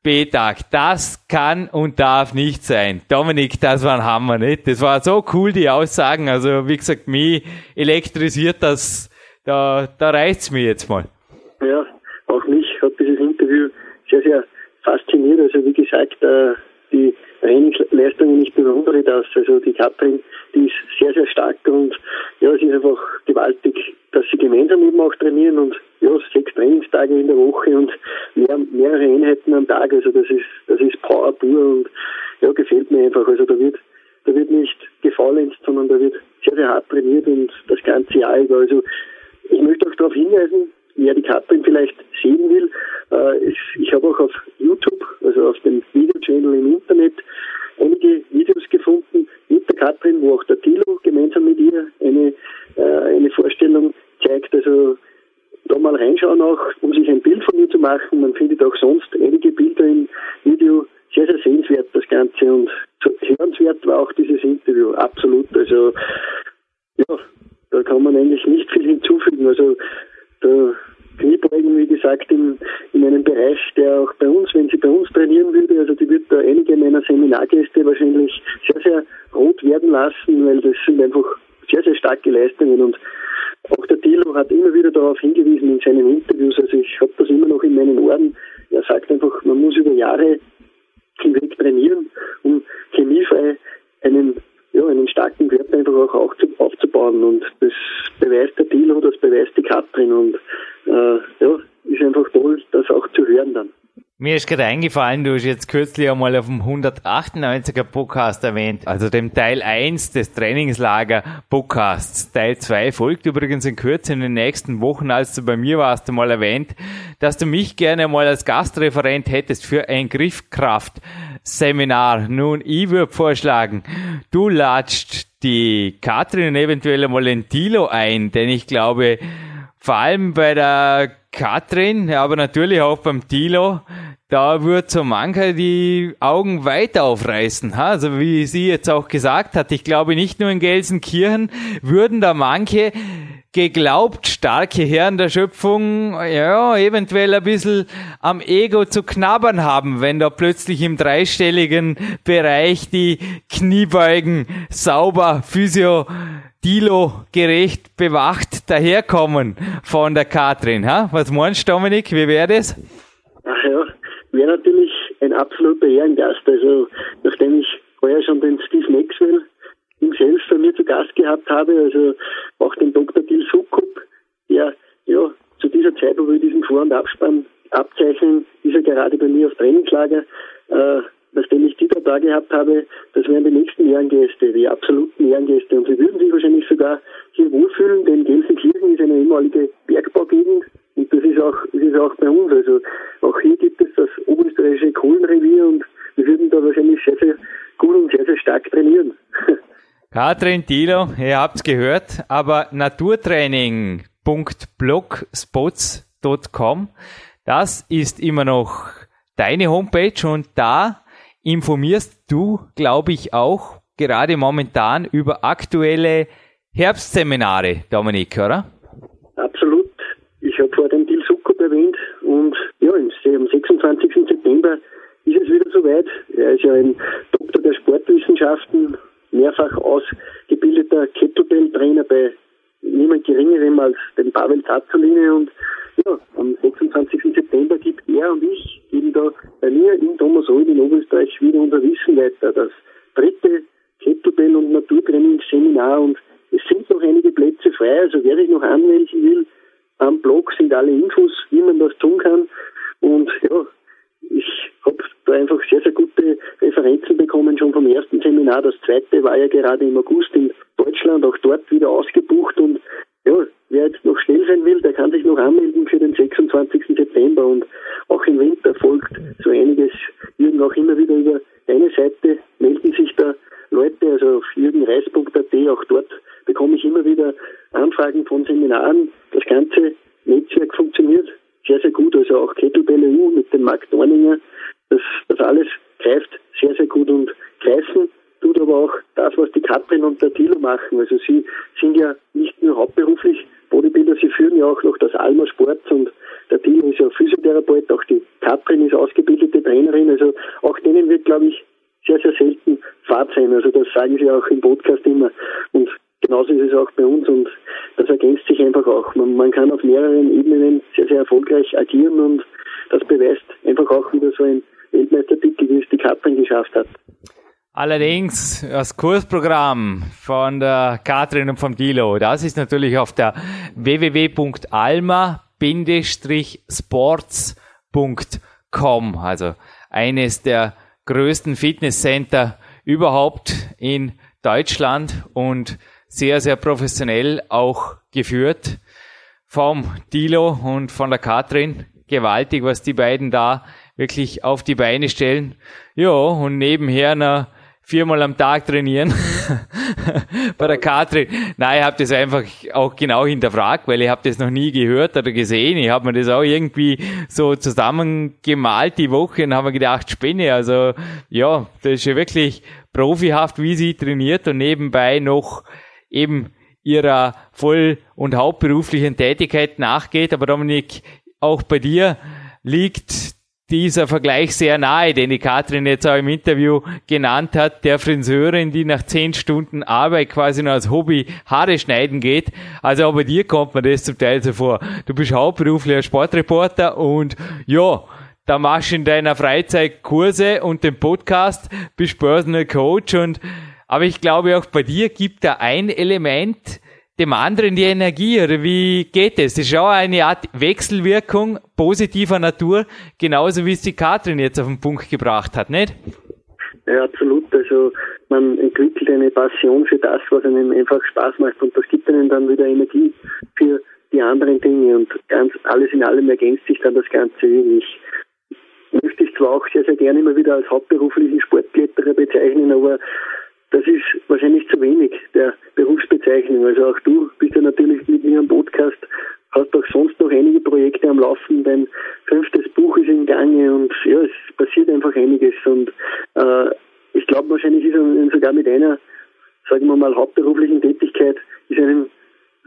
B-Tag. Das kann und darf nicht sein. Dominik, das war ein Hammer, nicht? Das war so cool, die Aussagen. Also, wie gesagt, mich elektrisiert das, da, da reicht's mir jetzt mal. Ja, auch mich hat dieses Interview sehr, sehr fasziniert. Also, wie gesagt, äh, die Trainingsleistungen, ich bewundere das. Also, die Katrin, die ist sehr, sehr stark und ja, es ist einfach gewaltig, dass sie gemeinsam eben auch trainieren und ja, sechs Trainingstage in der Woche und mehr, mehrere Einheiten am Tag. Also das ist, das ist Power pur und ja, gefällt mir einfach. Also da wird, da wird nicht gefaulenzt, sondern da wird sehr, sehr hart trainiert und das ganze Jahr über. Also ich möchte auch darauf hinweisen, wer die Katrin vielleicht sehen will. Äh, ich habe auch auf YouTube, also auf dem Videochannel im Internet, einige Videos gefunden mit der Katrin, wo auch der Tilo gemeinsam mit ihr eine, äh, eine Vorstellung zeigt. Also da mal reinschauen auch, um sich ein Bild von ihr zu machen. Man findet auch sonst einige Bilder im Video. Sehr, sehr sehenswert das Ganze und hörenswert war auch dieses Interview, absolut. Also ja, da kann man eigentlich nicht viel hinzufügen. Also da gesagt, in, in einem Bereich, der auch bei uns, wenn sie bei uns trainieren würde, also die wird da einige meiner Seminargäste wahrscheinlich sehr, sehr rot werden lassen, weil das sind einfach sehr, sehr starke Leistungen und auch der Thilo hat immer wieder darauf hingewiesen in seinen Interviews, also ich habe das immer noch in meinen Ohren. Er sagt einfach, man muss über Jahre hinweg trainieren, um chemiefrei einen, ja, einen starken Körper einfach auch aufzubauen. Und das beweist der Thilo, das beweist die Katrin und äh, einfach toll, das auch zu hören dann. Mir ist gerade eingefallen, du hast jetzt kürzlich einmal auf dem 198er Podcast erwähnt, also dem Teil 1 des Trainingslager Podcasts. Teil 2 folgt übrigens in Kürze in den nächsten Wochen, als du bei mir warst, einmal erwähnt, dass du mich gerne mal als Gastreferent hättest für ein Griffkraft-Seminar. Nun, ich würde vorschlagen, du latscht die Katrin eventuell einmal in Tilo ein, denn ich glaube, vor allem bei der Katrin, aber natürlich auch beim Tilo, da wird so mancher die Augen weit aufreißen. Also wie sie jetzt auch gesagt hat, ich glaube nicht nur in Gelsenkirchen würden da manche geglaubt starke Herren der Schöpfung, ja, eventuell ein bisschen am Ego zu knabbern haben, wenn da plötzlich im dreistelligen Bereich die Kniebeugen sauber Physio Dilo gerecht bewacht daherkommen von der Katrin. Ha? Was meinst du, Dominik? Wie wäre das? Ach ja, wäre natürlich ein absoluter Ehrengast. Also, nachdem ich vorher schon den Steve Maxwell im selbst bei mir zu Gast gehabt habe, also auch den Dr. Dil Sukup, der ja zu dieser Zeit, wo wir diesen Vor- und Abspann abzeichnen, ist er gerade bei mir auf Trainingslager. Äh, nachdem ich die da gehabt habe, das wären die nächsten Ehrengäste, die absoluten Ehrengäste. Und sie würden sich wahrscheinlich sogar hier wohlfühlen, denn Gelsenkirchen ist eine ehemalige Bergbaugegend und das ist auch, das ist auch bei uns. Also auch hier gibt es das oberösterreichische Kohlenrevier und wir würden da wahrscheinlich sehr, sehr gut und sehr, sehr stark trainieren. <laughs> Katrin Thilo, ihr habt's gehört, aber naturtraining.blogspots.com, das ist immer noch deine Homepage und da informierst du, glaube ich, auch gerade momentan über aktuelle Herbstseminare, Dominik, oder? Absolut. Ich habe vor dem Deal Sukkop erwähnt und ja, am 26. September ist es wieder soweit. Er ist ja ein Doktor der Sportwissenschaften, mehrfach ausgebildeter Kettlebell-Trainer bei niemand geringerem als dem Pavel Tazzolini und ja, am 26. September gibt er und ich eben da bei mir in Thomasold in Oberösterreich wieder unser Wissen weiter. Das dritte Kettlebell- und Naturtrainingsseminar und es sind noch einige Plätze frei, also wer sich noch anmelden will, am Blog sind alle Infos, wie man das tun kann. Und ja, ich habe da einfach sehr, sehr gute Referenzen bekommen, schon vom ersten Seminar. Das zweite war ja gerade im August in Deutschland, auch dort wieder ausgebucht. Und Wer jetzt noch schnell sein will, der kann sich noch anmelden für den 26. September und auch im Winter folgt so einiges Jürgen auch immer wieder über eine Seite, melden sich da Leute, also auf jürgenreis.at, auch dort bekomme ich immer wieder Anfragen von Seminaren. Das ganze Netzwerk funktioniert sehr, sehr gut, also auch Kettlebell EU mit dem Markt Dorninger, das, das alles greift sehr, sehr gut und greifen tut aber auch das, was die Katrin und der Thilo machen. Also sie sind ja nicht nur hauptberuflich Bodybuilder, sie führen ja auch noch das Alma Sport und der Thilo ist ja Physiotherapeut, auch die Katrin ist ausgebildete Trainerin, also auch denen wird, glaube ich, sehr, sehr selten Fahrt sein. Also das sagen sie auch im Podcast immer. Und genauso ist es auch bei uns und das ergänzt sich einfach auch. Man, man kann auf mehreren Ebenen sehr, sehr erfolgreich agieren und das beweist einfach auch wieder so ein Weltmeistertitel, wie es die Katrin geschafft hat. Allerdings das Kursprogramm von der Katrin und vom Dilo, das ist natürlich auf der www.alma-sports.com, also eines der größten Fitnesscenter überhaupt in Deutschland und sehr, sehr professionell auch geführt vom Dilo und von der Katrin. Gewaltig, was die beiden da wirklich auf die Beine stellen. Ja, und nebenher noch viermal am Tag trainieren <laughs> bei der Katrin. Nein, ich habe das einfach auch genau hinterfragt, weil ich habe das noch nie gehört oder gesehen. Ich habe mir das auch irgendwie so zusammengemalt die Woche und habe mir gedacht, Spinne, also ja, das ist ja wirklich profihaft, wie sie trainiert und nebenbei noch eben ihrer voll- und hauptberuflichen Tätigkeit nachgeht. Aber Dominik, auch bei dir liegt dieser Vergleich sehr nahe, den die Katrin jetzt auch im Interview genannt hat, der Friseurin, die nach zehn Stunden Arbeit quasi nur als Hobby Haare schneiden geht. Also auch bei dir kommt man das zum Teil so vor. Du bist hauptberuflicher Sportreporter und ja, da machst du in deiner Freizeit Kurse und den Podcast, bist Personal Coach und aber ich glaube auch bei dir gibt da ein Element, dem anderen die Energie oder wie geht es? Das ist auch eine Art Wechselwirkung positiver Natur, genauso wie es die Katrin jetzt auf den Punkt gebracht hat, nicht? Ja, absolut. Also man entwickelt eine Passion für das, was einem einfach Spaß macht und das gibt einem dann wieder Energie für die anderen Dinge und ganz alles in allem ergänzt sich dann das Ganze. Ich möchte ich zwar auch sehr, sehr gerne immer wieder als hauptberuflichen Sportkletterer bezeichnen, aber das ist wahrscheinlich zu wenig der Berufsbezeichnung. Also auch du bist ja natürlich mit mir am Podcast, hast auch sonst noch einige Projekte am Laufen. Dein fünftes Buch ist im Gange und ja, es passiert einfach einiges. Und äh, ich glaube, wahrscheinlich ist einem sogar mit einer, sagen wir mal, hauptberuflichen Tätigkeit, ist einem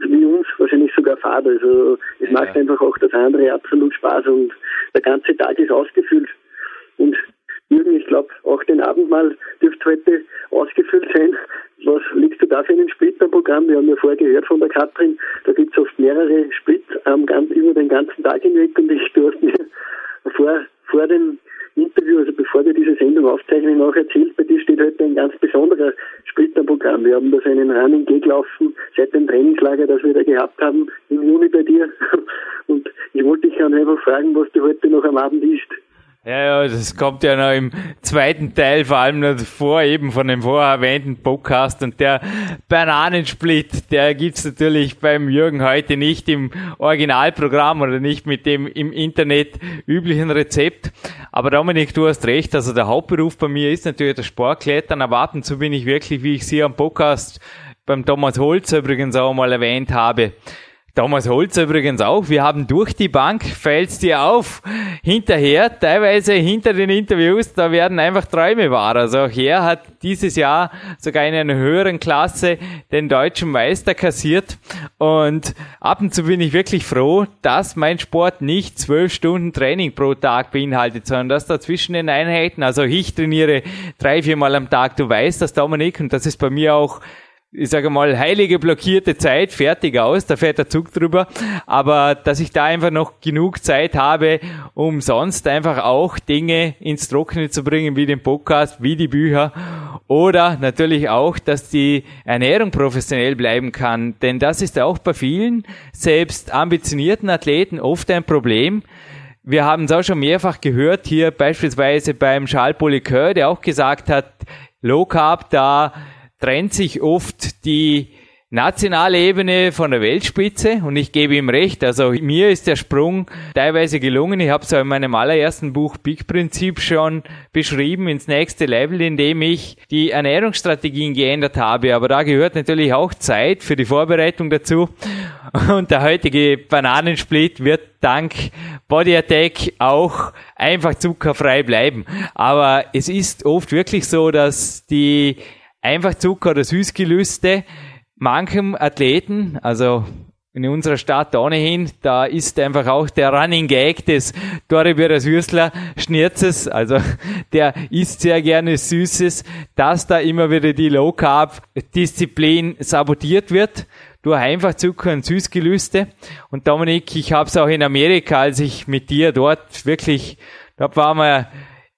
wie uns wahrscheinlich sogar Fahrt. Also es ja. macht einfach auch das andere absolut Spaß und der ganze Tag ist ausgefüllt. Und Jürgen, ich glaube, auch den Abend mal dürfte heute ausgefüllt sein. Was legst du da für ein Splitterprogramm? Wir haben ja vorher gehört von der Katrin, da gibt es oft mehrere Split ähm, ganz, über den ganzen Tag hinweg und ich, du hast mir <laughs> vor, vor dem Interview, also bevor wir diese Sendung aufzeichnen, auch erzählt, bei dir steht heute ein ganz besonderer Splitterprogramm. Wir haben da so einen Running gelaufen seit dem Trainingslager, das wir da gehabt haben im Juni bei dir. <laughs> Und ich wollte dich einfach fragen, was du heute noch am Abend isst. Ja, ja, das kommt ja noch im zweiten Teil, vor allem noch vor eben von dem vorher erwähnten Podcast und der Bananensplit, der gibt's natürlich beim Jürgen heute nicht im Originalprogramm oder nicht mit dem im Internet üblichen Rezept. Aber Dominik, du hast recht, also der Hauptberuf bei mir ist natürlich das Sportklettern, aber ab und zu bin ich wirklich, wie ich sie am Podcast beim Thomas Holz übrigens auch mal erwähnt habe, Thomas Holz übrigens auch. Wir haben durch die Bank, fällt's dir auf, hinterher, teilweise hinter den Interviews, da werden einfach Träume wahr. Also auch er hat dieses Jahr sogar in einer höheren Klasse den deutschen Meister kassiert. Und ab und zu bin ich wirklich froh, dass mein Sport nicht zwölf Stunden Training pro Tag beinhaltet, sondern dass da zwischen den Einheiten, also ich trainiere drei, viermal am Tag, du weißt das, Dominik, und das ist bei mir auch ich sage mal, heilige blockierte Zeit, fertig aus, da fährt der Zug drüber. Aber dass ich da einfach noch genug Zeit habe, um sonst einfach auch Dinge ins Trockene zu bringen, wie den Podcast, wie die Bücher. Oder natürlich auch, dass die Ernährung professionell bleiben kann. Denn das ist auch bei vielen, selbst ambitionierten Athleten, oft ein Problem. Wir haben es auch schon mehrfach gehört, hier beispielsweise beim Charles Polycœur, der auch gesagt hat, Low Carb, da trennt sich oft die nationale Ebene von der Weltspitze und ich gebe ihm recht. Also mir ist der Sprung teilweise gelungen. Ich habe es ja in meinem allerersten Buch Big Prinzip schon beschrieben ins nächste Level, indem ich die Ernährungsstrategien geändert habe. Aber da gehört natürlich auch Zeit für die Vorbereitung dazu. Und der heutige Bananensplit wird dank Body Attack auch einfach zuckerfrei bleiben. Aber es ist oft wirklich so, dass die einfach Zucker oder Süßgelüste manchem Athleten, also in unserer Stadt ohnehin, da ist einfach auch der Running Gag des Doribera Süßler Schnierzes, also der isst sehr gerne Süßes, dass da immer wieder die Low Carb Disziplin sabotiert wird durch einfach Zucker und Süßgelüste. Und Dominik, ich habe es auch in Amerika, als ich mit dir dort wirklich, dort waren wir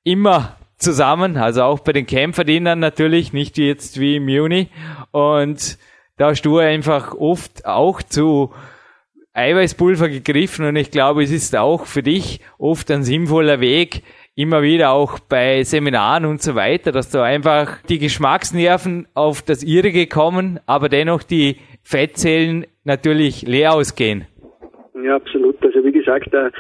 immer zusammen, also auch bei den Kämpferdienern natürlich, nicht jetzt wie im Juni. Und da hast du einfach oft auch zu Eiweißpulver gegriffen und ich glaube, es ist auch für dich oft ein sinnvoller Weg, immer wieder auch bei Seminaren und so weiter, dass du einfach die Geschmacksnerven auf das Ihrige kommen, aber dennoch die Fettzellen natürlich leer ausgehen. Ja, absolut. Also wie gesagt, äh,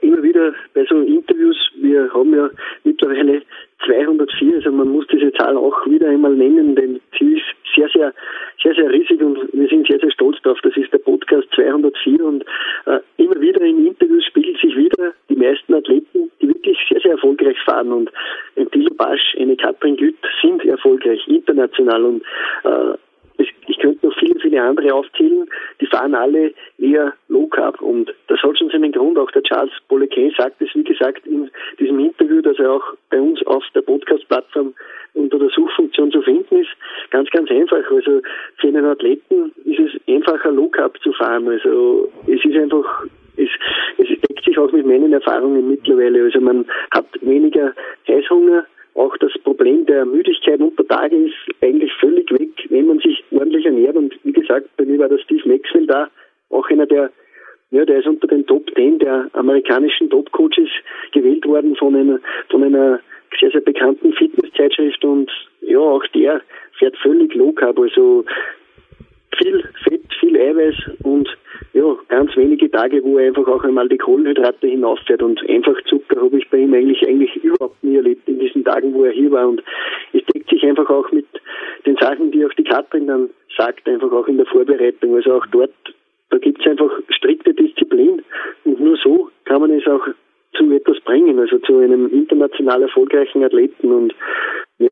immer wieder bei so Interviews, wir haben ja mittlerweile 204, also man muss diese Zahl auch wieder einmal nennen, denn sie ist sehr, sehr, sehr, sehr riesig und wir sind sehr, sehr stolz darauf. Das ist der Podcast 204 und äh, immer wieder in Interviews spiegelt sich wieder die meisten Athleten, die wirklich sehr, sehr erfolgreich fahren und ein Thilo Basch, eine Katrin Gütt sind erfolgreich international und äh, ich könnte noch viele, viele andere aufzählen, die fahren alle eher Low Carb und das hat schon seinen Grund. Auch der Charles Bolequin sagt es, wie gesagt, in diesem Interview, dass er auch bei uns auf der Podcast-Plattform unter der Suchfunktion zu finden ist. Ganz, ganz einfach. Also für einen Athleten ist es einfacher, Low Carb zu fahren. Also es ist einfach es, es deckt sich auch mit meinen Erfahrungen mittlerweile. Also man hat weniger Heißhunger, auch das Problem der Müdigkeit unter Tage ist eigentlich völlig weg, wenn man sich ordentlich ernährt. Und wie gesagt, bei mir war der Steve Maxwell da, auch einer der, ja, der ist unter den Top 10 der amerikanischen Top-Coaches gewählt worden von einer, von einer sehr, sehr bekannten Fitnesszeitschrift und ja, auch der fährt völlig low carb, also viel Fett, viel Eiweiß und ja, ganz wenige Tage, wo er einfach auch einmal die Kohlenhydrate hinauffährt und einfach Zucker habe ich bei ihm eigentlich eigentlich überhaupt nie erlebt in diesen Tagen, wo er hier war. Und es deckt sich einfach auch mit den Sachen, die auch die Katrin dann sagt, einfach auch in der Vorbereitung. Also auch dort, da gibt es einfach strikte Disziplin. Und nur so kann man es auch zu etwas bringen, also zu einem international erfolgreichen Athleten. Und ja,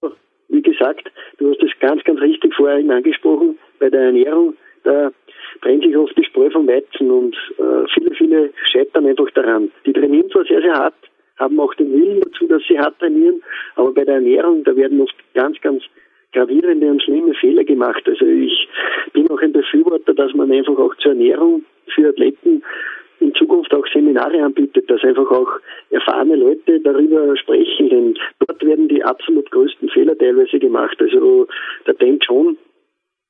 wie gesagt, du hast es ganz, ganz richtig vorhin angesprochen, bei der Ernährung, da trennt sich oft die Spreu vom Weizen und äh, viele, viele scheitern einfach daran. Die trainieren zwar sehr, sehr hart, haben auch den Willen dazu, dass sie hart trainieren, aber bei der Ernährung, da werden oft ganz, ganz gravierende und schlimme Fehler gemacht. Also ich bin auch ein Befürworter, dass man einfach auch zur Ernährung für Athleten in Zukunft auch Seminare anbietet, dass einfach auch erfahrene Leute darüber sprechen, denn dort werden die absolut größten Fehler teilweise gemacht. Also der Dan John,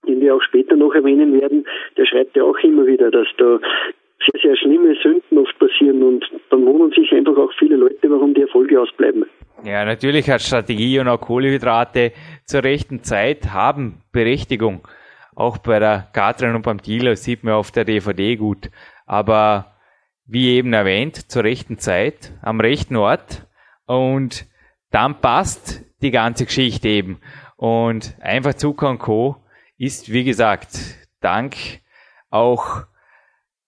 den wir auch später noch erwähnen werden, der schreibt ja auch immer wieder, dass da sehr, sehr schlimme Sünden oft passieren und dann wundern sich einfach auch viele Leute, warum die Erfolge ausbleiben. Ja, natürlich hat Strategie und auch Kohlehydrate zur rechten Zeit haben Berechtigung. Auch bei der Katrin und beim Dealer sieht man auf der DVD gut. Aber wie eben erwähnt, zur rechten Zeit, am rechten Ort und dann passt die ganze Geschichte eben. Und einfach Zucker und Co. ist, wie gesagt, dank auch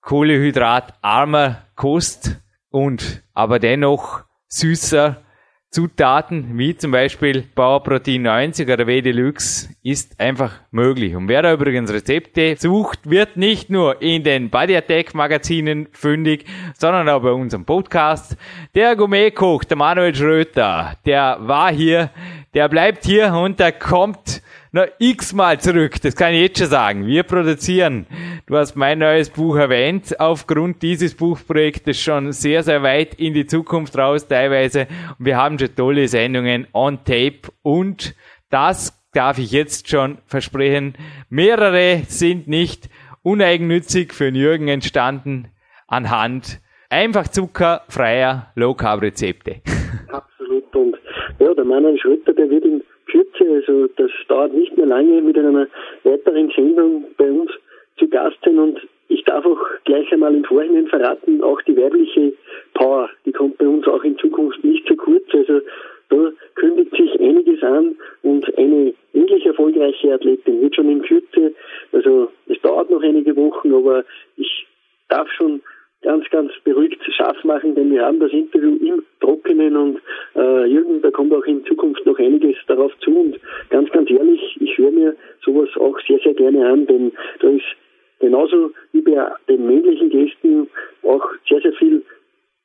kohlehydratarmer Kost und aber dennoch süßer Zutaten, wie zum Beispiel Bauerprotein 90 oder W-Deluxe, ist einfach möglich. Und wer da übrigens Rezepte sucht, wird nicht nur in den Body Attack Magazinen fündig, sondern auch bei unserem Podcast. Der Gourmetkoch, der Manuel Schröter, der war hier, der bleibt hier und der kommt noch x-mal zurück. Das kann ich jetzt schon sagen. Wir produzieren, du hast mein neues Buch erwähnt, aufgrund dieses Buchprojektes schon sehr, sehr weit in die Zukunft raus teilweise. Und wir haben schon tolle Sendungen on tape und das darf ich jetzt schon versprechen. Mehrere sind nicht uneigennützig für den Jürgen entstanden anhand einfach zuckerfreier Low Carb Rezepte. Absolut. Und ja, der Manuel Schröter, der wird in Kürze Also das dauert nicht mehr lange mit einer weiteren Sendung bei uns zu Gast sein und ich darf auch gleich einmal im Vorhinein verraten, auch die weibliche Power, die kommt bei uns auch in Zukunft nicht zu kurz. Also da kündigt sich einiges an und eine ähnlich erfolgreiche Athletin wird schon in Kürze, also es dauert noch einige Wochen, aber ich darf schon ganz, ganz beruhigt scharf machen, denn wir haben das Interview im Trockenen und äh, Jürgen, da kommt auch in Zukunft noch einiges darauf zu und ganz, ganz ehrlich, ich höre mir sowas auch sehr, sehr gerne an, denn da ist genauso wie bei den männlichen Gästen auch sehr, sehr viel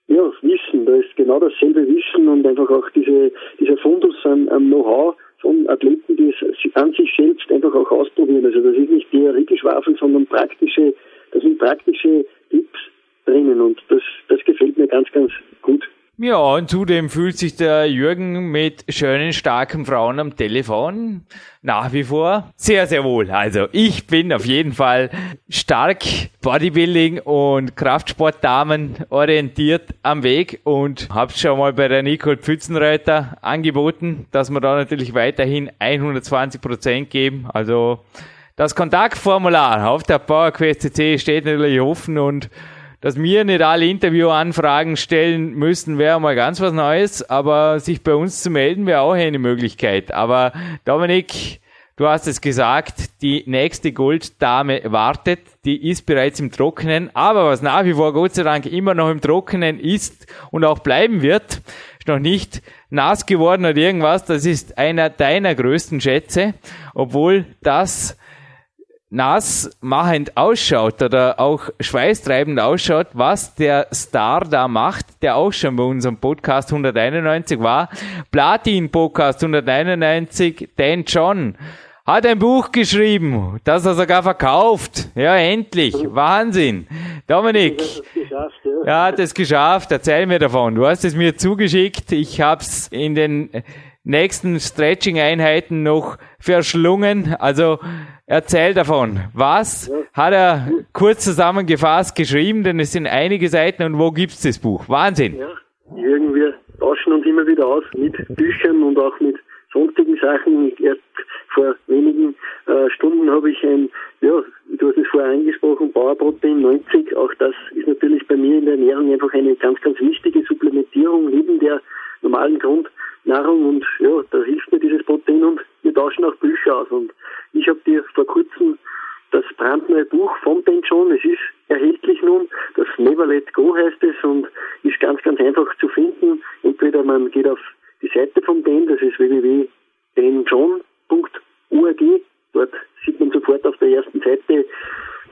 ja, Wissen. Da ist genau dasselbe Wissen und einfach auch diese, dieser Fundus an, an Know-how von Athleten, die es an sich selbst einfach auch ausprobieren. Also das ist nicht Theoriegeschwafel, sondern praktische, das sind praktische Tipps drinnen und das, das gefällt mir ganz, ganz gut. Ja, und zudem fühlt sich der Jürgen mit schönen, starken Frauen am Telefon nach wie vor sehr, sehr wohl. Also ich bin auf jeden Fall stark Bodybuilding und Kraftsportdamen orientiert am Weg und habe schon mal bei der Nicole Pfützenreiter angeboten, dass wir da natürlich weiterhin 120 Prozent geben. Also das Kontaktformular auf der PowerQuest steht natürlich offen und dass wir nicht alle Interviewanfragen stellen müssen, wäre mal ganz was Neues, aber sich bei uns zu melden wäre auch eine Möglichkeit. Aber Dominik, du hast es gesagt, die nächste Golddame wartet, die ist bereits im Trockenen, aber was nach wie vor Gott sei Dank immer noch im Trockenen ist und auch bleiben wird, ist noch nicht nass geworden oder irgendwas, das ist einer deiner größten Schätze, obwohl das nass machend ausschaut oder auch schweißtreibend ausschaut, was der Star da macht, der auch schon bei unserem Podcast 191 war. Platin Podcast 191, Dan John hat ein Buch geschrieben, das er sogar verkauft. Ja, endlich. Wahnsinn. Dominik. Ja, hat es geschafft. Erzähl mir davon. Du hast es mir zugeschickt. Ich hab's in den nächsten Stretching-Einheiten noch verschlungen. Also erzähl davon. Was ja. hat er kurz zusammengefasst geschrieben? Denn es sind einige Seiten und wo gibt's das Buch? Wahnsinn. Ja, irgendwie tauschen uns immer wieder aus mit Büchern und auch mit sonstigen Sachen. Erst vor wenigen äh, Stunden habe ich ein, ja, du hast es vorher angesprochen, Bauerprotein 90. Auch das ist natürlich bei mir in der Ernährung einfach eine ganz, ganz wichtige Supplementierung neben der normalen Grundnahrung und ja, da hilft mir dieses Protein und wir tauschen auch Bücher aus und ich habe dir vor kurzem das brandneue Buch von Ben John, es ist erhältlich nun, das Never Let Go heißt es und ist ganz, ganz einfach zu finden. Entweder man geht auf die Seite von Ben, das ist www.benjohn.org, dort sieht man sofort auf der ersten Seite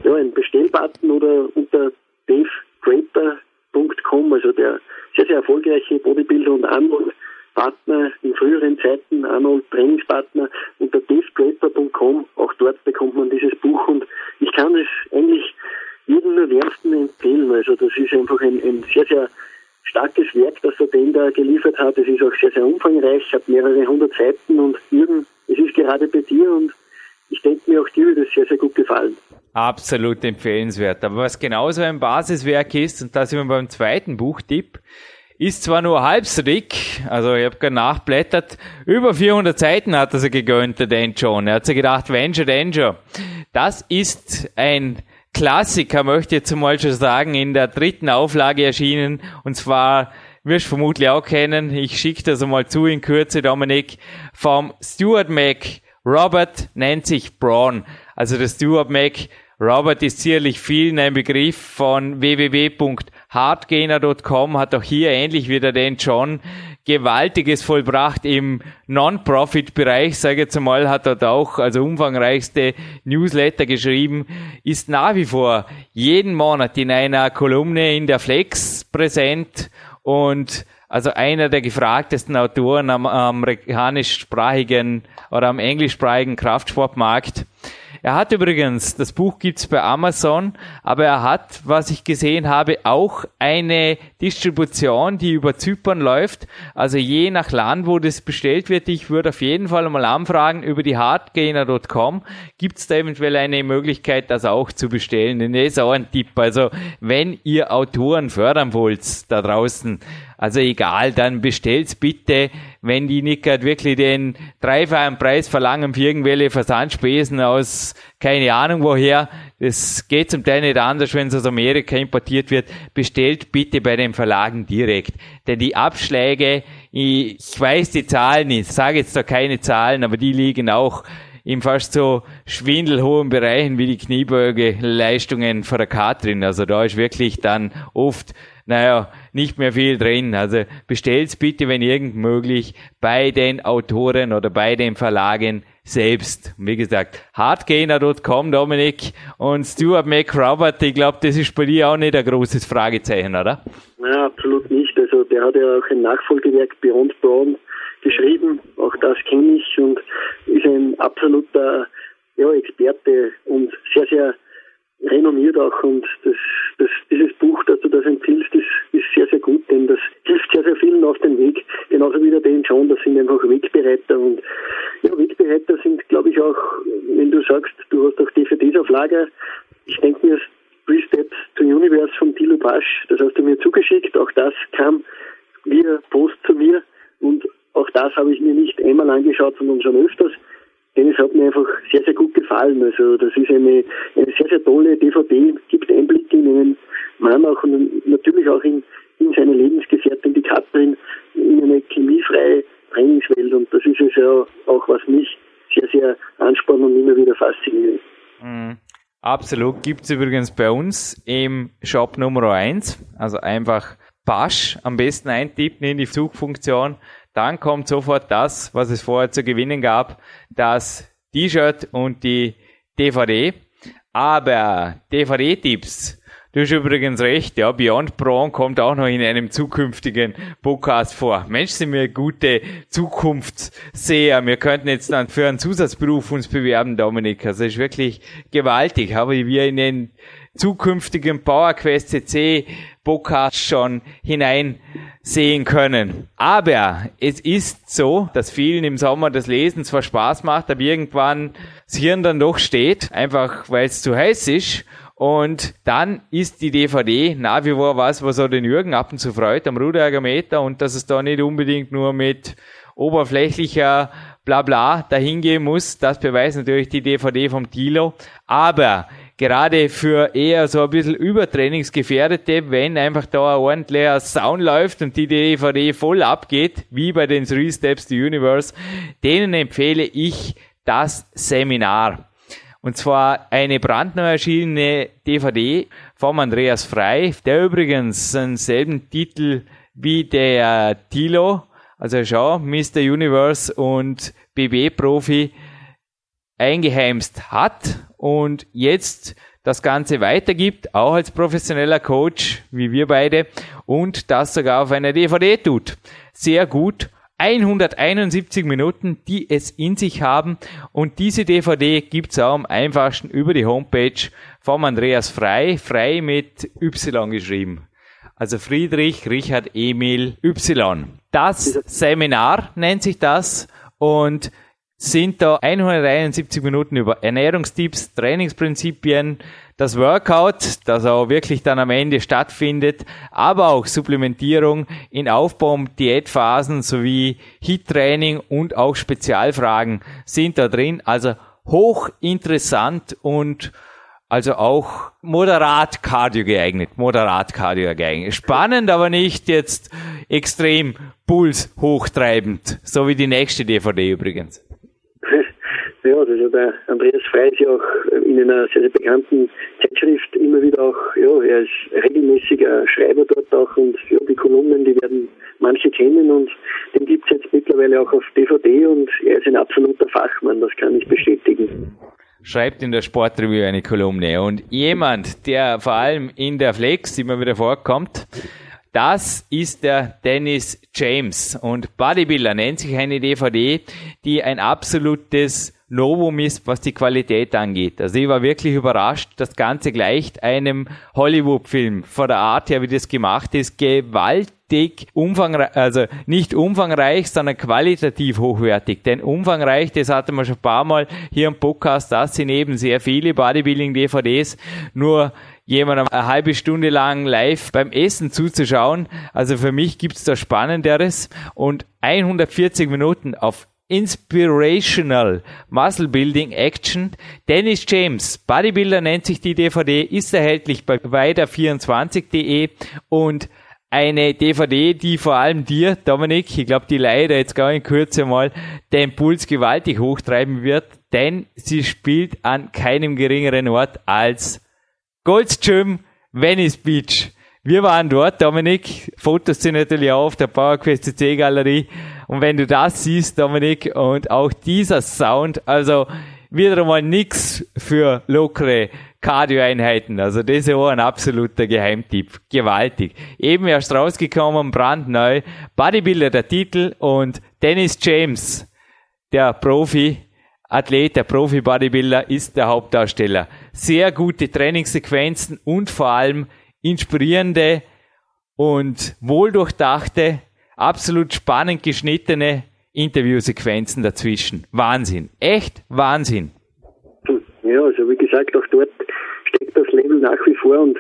ja, einen Bestellbutton oder unter davedraper.com, also der sehr, sehr erfolgreiche Bodybuilder und Arnold Partner in früheren Zeiten, Arnold Trainingspartner unter davedraper.com, auch dort bekommt man dieses Buch und ich kann es eigentlich jedem nur wärmsten empfehlen. Also das ist einfach ein, ein sehr, sehr starkes Werk, das er den da geliefert hat. Es ist auch sehr, sehr umfangreich, hat mehrere hundert Seiten und Jürgen, es ist gerade bei dir und ich denke mir auch dir wird es sehr, sehr gut gefallen. Absolut empfehlenswert. Aber was genauso ein Basiswerk ist, und da sind wir beim zweiten Buchtipp, ist zwar nur halb so dick, also ich habe gerade nachblättert, über 400 Seiten hat er sich gegönnt, der Dan John. Er hat sich gedacht, Venture Danger. Das ist ein Klassiker, möchte ich jetzt mal schon sagen, in der dritten Auflage erschienen. Und zwar wirst du vermutlich auch kennen. Ich schicke das einmal zu in Kürze, Dominik. Vom Stuart Mac. Robert nennt sich Braun. Also der Stuart Mac. Robert ist sicherlich vielen ein Begriff von www.hardgainer.com, hat auch hier ähnlich wie der Dan John Gewaltiges vollbracht im Non-Profit-Bereich, sage ich jetzt mal, hat dort auch also umfangreichste Newsletter geschrieben, ist nach wie vor jeden Monat in einer Kolumne in der Flex präsent und also einer der gefragtesten Autoren am, am amerikanischsprachigen oder am englischsprachigen Kraftsportmarkt. Er hat übrigens, das Buch gibt's bei Amazon, aber er hat, was ich gesehen habe, auch eine Distribution, die über Zypern läuft. Also je nach Land, wo das bestellt wird, ich würde auf jeden Fall mal anfragen über die hardgainer.com. Gibt's da eventuell eine Möglichkeit, das auch zu bestellen? Denn das ist auch ein Tipp. Also wenn ihr Autoren fördern wollt da draußen, Also egal, dann bestellt's bitte, wenn die nicht gerade wirklich den dreifachen Preis verlangen für irgendwelche Versandspesen aus keine Ahnung woher. Das geht zum Teil nicht anders, wenn es aus Amerika importiert wird. Bestellt bitte bei den Verlagen direkt. Denn die Abschläge, ich weiß die Zahlen nicht, sage jetzt da keine Zahlen, aber die liegen auch in fast so schwindelhohen Bereichen wie die Kniebeuge-Leistungen von der Katrin. Also da ist wirklich dann oft naja, nicht mehr viel drin. Also bestellt's bitte, wenn irgend möglich, bei den Autoren oder bei den Verlagen selbst. Wie gesagt, hardgainer.com, Dominik, und Stuart McRobert, ich glaube, das ist bei dir auch nicht ein großes Fragezeichen, oder? Ja, absolut nicht. Also der hat ja auch ein Nachfolgewerk Beyond Brown geschrieben, auch das kenne ich und ist ein absoluter ja, Experte und sehr, sehr renommiert auch und das, das, dieses Buch, das du das empfiehlst, ist, ist sehr, sehr gut, denn das hilft sehr, sehr vielen auf den Weg. Genauso wie der Dan John, das sind einfach Wegbereiter und ja, Wegbereiter sind, glaube ich, auch, wenn du sagst, du hast auch DVDs auf Lager, ich denke mir, Three Steps to Universe von Tilo Pasch, das hast du mir zugeschickt, auch das kam via Post zu mir und auch das habe ich mir nicht einmal angeschaut, sondern schon öfters es hat mir einfach sehr, sehr gut gefallen. Also das ist eine, eine sehr, sehr tolle DVD, gibt Einblicke in einen Mann auch und natürlich auch in, in seine Lebensgefährtin, die Katrin, in eine chemiefreie Trainingswelt und das ist es ja auch, was mich sehr, sehr anspannt und immer wieder fasziniert. Mhm. Absolut. Gibt's übrigens bei uns im Shop Nummer 1. Also einfach Pasch am besten eintippen in die Suchfunktion dann kommt sofort das, was es vorher zu gewinnen gab, das T-Shirt und die DVD. Aber DVD-Tipps, du hast übrigens recht, ja, Beyond Braun kommt auch noch in einem zukünftigen Podcast vor. Mensch, sind wir gute Zukunftsseher. Wir könnten jetzt dann für einen Zusatzberuf uns bewerben, Dominik. Also ist wirklich gewaltig, aber wir in den zukünftigen PowerQuest CC Podcast schon hineinsehen können. Aber es ist so, dass vielen im Sommer das Lesen zwar Spaß macht, aber irgendwann das Hirn dann doch steht, einfach weil es zu heiß ist. Und dann ist die DVD nach wie vor was, was auch den Jürgen ab und zu freut am Ruderergometer und dass es da nicht unbedingt nur mit oberflächlicher Blabla dahingehen muss. Das beweist natürlich die DVD vom Tilo. Aber gerade für eher so ein bisschen Übertrainingsgefährdete, wenn einfach da ein ordentlicher Sound läuft und die DVD voll abgeht, wie bei den Three Steps to Universe, denen empfehle ich das Seminar. Und zwar eine brandneu erschienene DVD vom Andreas Frei, der übrigens denselben Titel wie der Tilo, also schau, Mr. Universe und BB-Profi, eingeheimst hat und jetzt das Ganze weitergibt, auch als professioneller Coach, wie wir beide, und das sogar auf einer DVD tut. Sehr gut. 171 Minuten, die es in sich haben. Und diese DVD gibt's auch am einfachsten über die Homepage vom Andreas Frei, Frei mit Y geschrieben. Also Friedrich Richard Emil Y. Das Seminar nennt sich das und sind da 171 Minuten über Ernährungstipps, Trainingsprinzipien, das Workout, das auch wirklich dann am Ende stattfindet, aber auch Supplementierung in Aufbau- Diätphasen sowie Hit-Training und auch Spezialfragen sind da drin. Also hochinteressant und also auch moderat Cardio geeignet, moderat Cardio geeignet. Spannend, aber nicht jetzt extrem Puls hochtreibend, so wie die nächste DVD übrigens. Ja, also der Andreas Frey ist ja auch in einer sehr, sehr bekannten Zeitschrift immer wieder auch, ja, er ist regelmäßiger Schreiber dort auch und ja, die Kolumnen, die werden manche kennen und den gibt es jetzt mittlerweile auch auf DVD und er ist ein absoluter Fachmann, das kann ich bestätigen schreibt in der Sportreview eine Kolumne. Und jemand, der vor allem in der Flex immer wieder vorkommt, das ist der Dennis James. Und Bodybuilder nennt sich eine DVD, die ein absolutes Novum ist, was die Qualität angeht. Also ich war wirklich überrascht. Das Ganze gleicht einem Hollywood-Film. Von der Art her, wie das gemacht ist, gewaltig umfangreich, also nicht umfangreich, sondern qualitativ hochwertig. Denn umfangreich, das hatten wir schon ein paar Mal hier im Podcast, das sind eben sehr viele Bodybuilding-DVDs. Nur jemand eine halbe Stunde lang live beim Essen zuzuschauen. Also für mich gibt's da Spannenderes und 140 Minuten auf Inspirational Muscle Building Action. Dennis James, Bodybuilder nennt sich die DVD, ist erhältlich bei weiter24.de und eine DVD, die vor allem dir, Dominik, ich glaube, die leider jetzt gar in Kürze mal den Puls gewaltig hochtreiben wird, denn sie spielt an keinem geringeren Ort als Goldstream Venice Beach. Wir waren dort, Dominik, Fotos sind natürlich auch auf der PowerQuest CC Galerie und wenn du das siehst, Dominik, und auch dieser Sound, also wieder einmal nix für lockere Cardio-Einheiten. Also das ist auch ein absoluter Geheimtipp. Gewaltig. Eben erst rausgekommen, brandneu. Bodybuilder der Titel und Dennis James, der Profi, Athlet, der Profi-Bodybuilder, ist der Hauptdarsteller. Sehr gute Trainingssequenzen und vor allem inspirierende und wohldurchdachte absolut spannend geschnittene Interviewsequenzen dazwischen. Wahnsinn. Echt Wahnsinn. Ja, also wie gesagt, auch dort steckt das Level nach wie vor und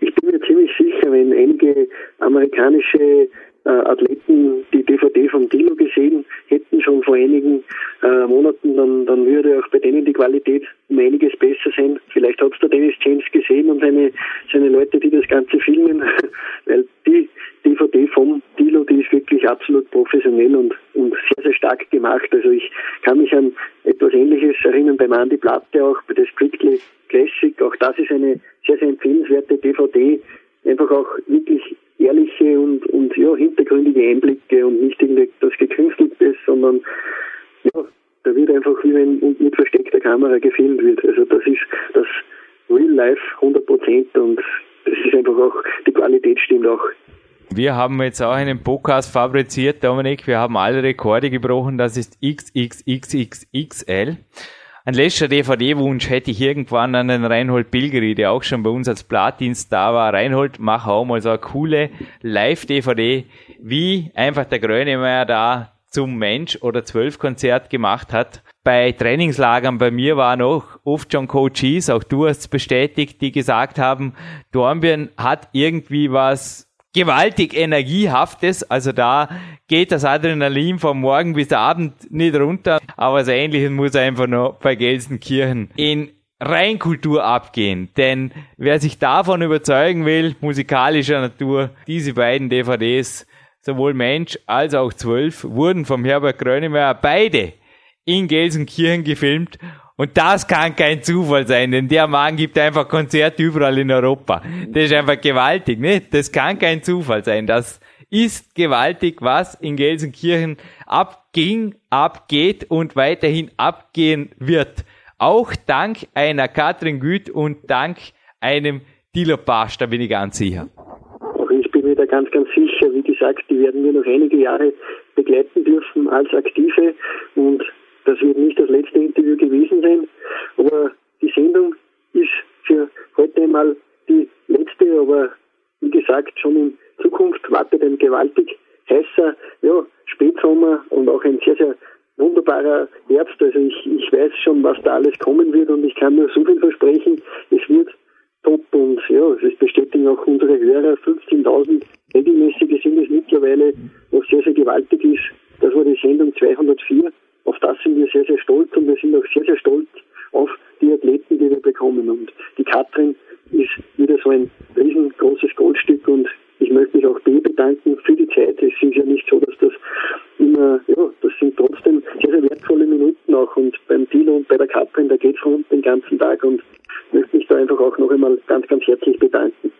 ich bin mir ziemlich sicher, wenn einige amerikanische äh, Athleten die DVD vom Dilo gesehen hätten, schon vor einigen äh, Monaten, dann, dann würde auch bei denen die Qualität um einiges besser sein. Vielleicht hat es der Dennis James gesehen und seine, seine Leute, die das Ganze filmen, <laughs> weil die DVD vom Dilo, die ist wirklich absolut professionell und, und sehr, sehr stark gemacht. Also ich kann mich an etwas Ähnliches erinnern beim Andy Platte auch, bei der Strictly Classic. Auch das ist eine sehr, sehr empfehlenswerte DVD. Einfach auch wirklich ehrliche und, und ja, hintergründige Einblicke und nicht irgendetwas Gekünsteltes, sondern ja, da wird einfach wie wenn mit versteckter Kamera gefilmt wird. Also das ist das Real Life 100 Prozent und das ist einfach auch, die Qualität stimmt auch. Wir haben jetzt auch einen Podcast fabriziert, Dominik. Wir haben alle Rekorde gebrochen. Das ist XXXXXL. Ein letzter DVD-Wunsch hätte ich irgendwann an den Reinhold Pilgeri, der auch schon bei uns als Platdienst da war. Reinhold, mach auch mal so eine coole Live-DVD, wie einfach der Grönemeyer da zum Mensch oder zwölf Konzert gemacht hat. Bei Trainingslagern bei mir waren auch oft schon Coaches, auch du hast es bestätigt, die gesagt haben, Dornbirn hat irgendwie was gewaltig Energiehaftes. Also da geht das Adrenalin vom Morgen bis Abend nicht runter. Aber das Ähnliche muss einfach noch bei Gelsenkirchen in Reinkultur abgehen. Denn wer sich davon überzeugen will, musikalischer Natur, diese beiden DVDs, sowohl Mensch als auch Zwölf, wurden vom Herbert Grönemeyer beide in Gelsenkirchen gefilmt und das kann kein Zufall sein, denn der Mann gibt einfach Konzerte überall in Europa. Das ist einfach gewaltig, ne? Das kann kein Zufall sein. Das ist gewaltig, was in Gelsenkirchen abging, abgeht und weiterhin abgehen wird. Auch dank einer Katrin Güth und dank einem Dilo Pasch, da bin ich ganz sicher. Auch ich bin mir da ganz, ganz sicher. Wie gesagt, die werden wir noch einige Jahre begleiten dürfen als Aktive und das wird nicht das letzte Interview gewesen sein, aber die Sendung ist für heute einmal die letzte, aber wie gesagt, schon in Zukunft wartet ein gewaltig heißer ja, Spätsommer und auch ein sehr, sehr wunderbarer Herbst. Also ich, ich weiß schon, was da alles kommen wird und ich kann nur so viel versprechen. Es wird top und ja, es bestätigen auch unsere Hörer. 15.000 regelmäßige sind es mittlerweile, was sehr, sehr gewaltig ist. Das war die Sendung 204 auf das sind wir sehr, sehr stolz und wir sind auch sehr, sehr stolz auf die Athleten, die wir bekommen. Und die Katrin ist wieder so ein riesengroßes Goldstück und ich möchte mich auch B bedanken für die Zeit. Es ist ja nicht so, dass das immer, ja, das sind trotzdem sehr, sehr wertvolle Minuten auch und beim Tilo und bei der Katrin, da geht es rund den ganzen Tag und möchte mich da einfach auch noch einmal ganz, ganz herzlich bedanken.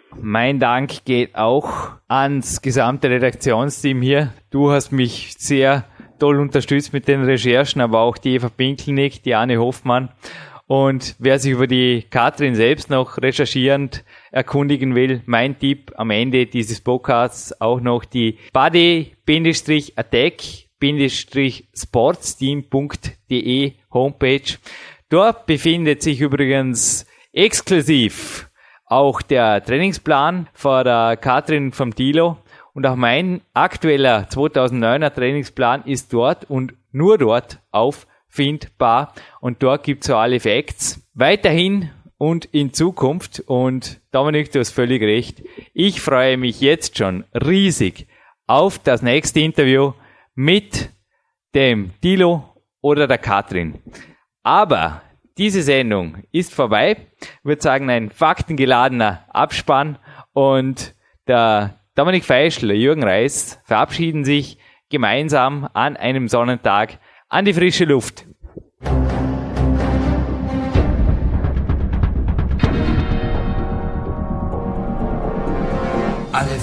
Mein Dank geht auch ans gesamte Redaktionsteam hier. Du hast mich sehr toll unterstützt mit den Recherchen, aber auch die Eva Pinkelnick, die Anne Hoffmann. Und wer sich über die Katrin selbst noch recherchierend erkundigen will, mein Tipp am Ende dieses Podcasts auch noch die buddy-attack-sportsteam.de Homepage. Dort befindet sich übrigens exklusiv auch der Trainingsplan von der Katrin vom Tilo und auch mein aktueller 2009er Trainingsplan ist dort und nur dort auffindbar. Und dort gibt's so alle Facts. Weiterhin und in Zukunft. Und Dominik, du hast völlig recht. Ich freue mich jetzt schon riesig auf das nächste Interview mit dem Dilo oder der Katrin. Aber diese Sendung ist vorbei. Ich würde sagen, ein faktengeladener Abspann und der Dominik Feischl, Jürgen Reis verabschieden sich gemeinsam an einem Sonnentag an die frische Luft.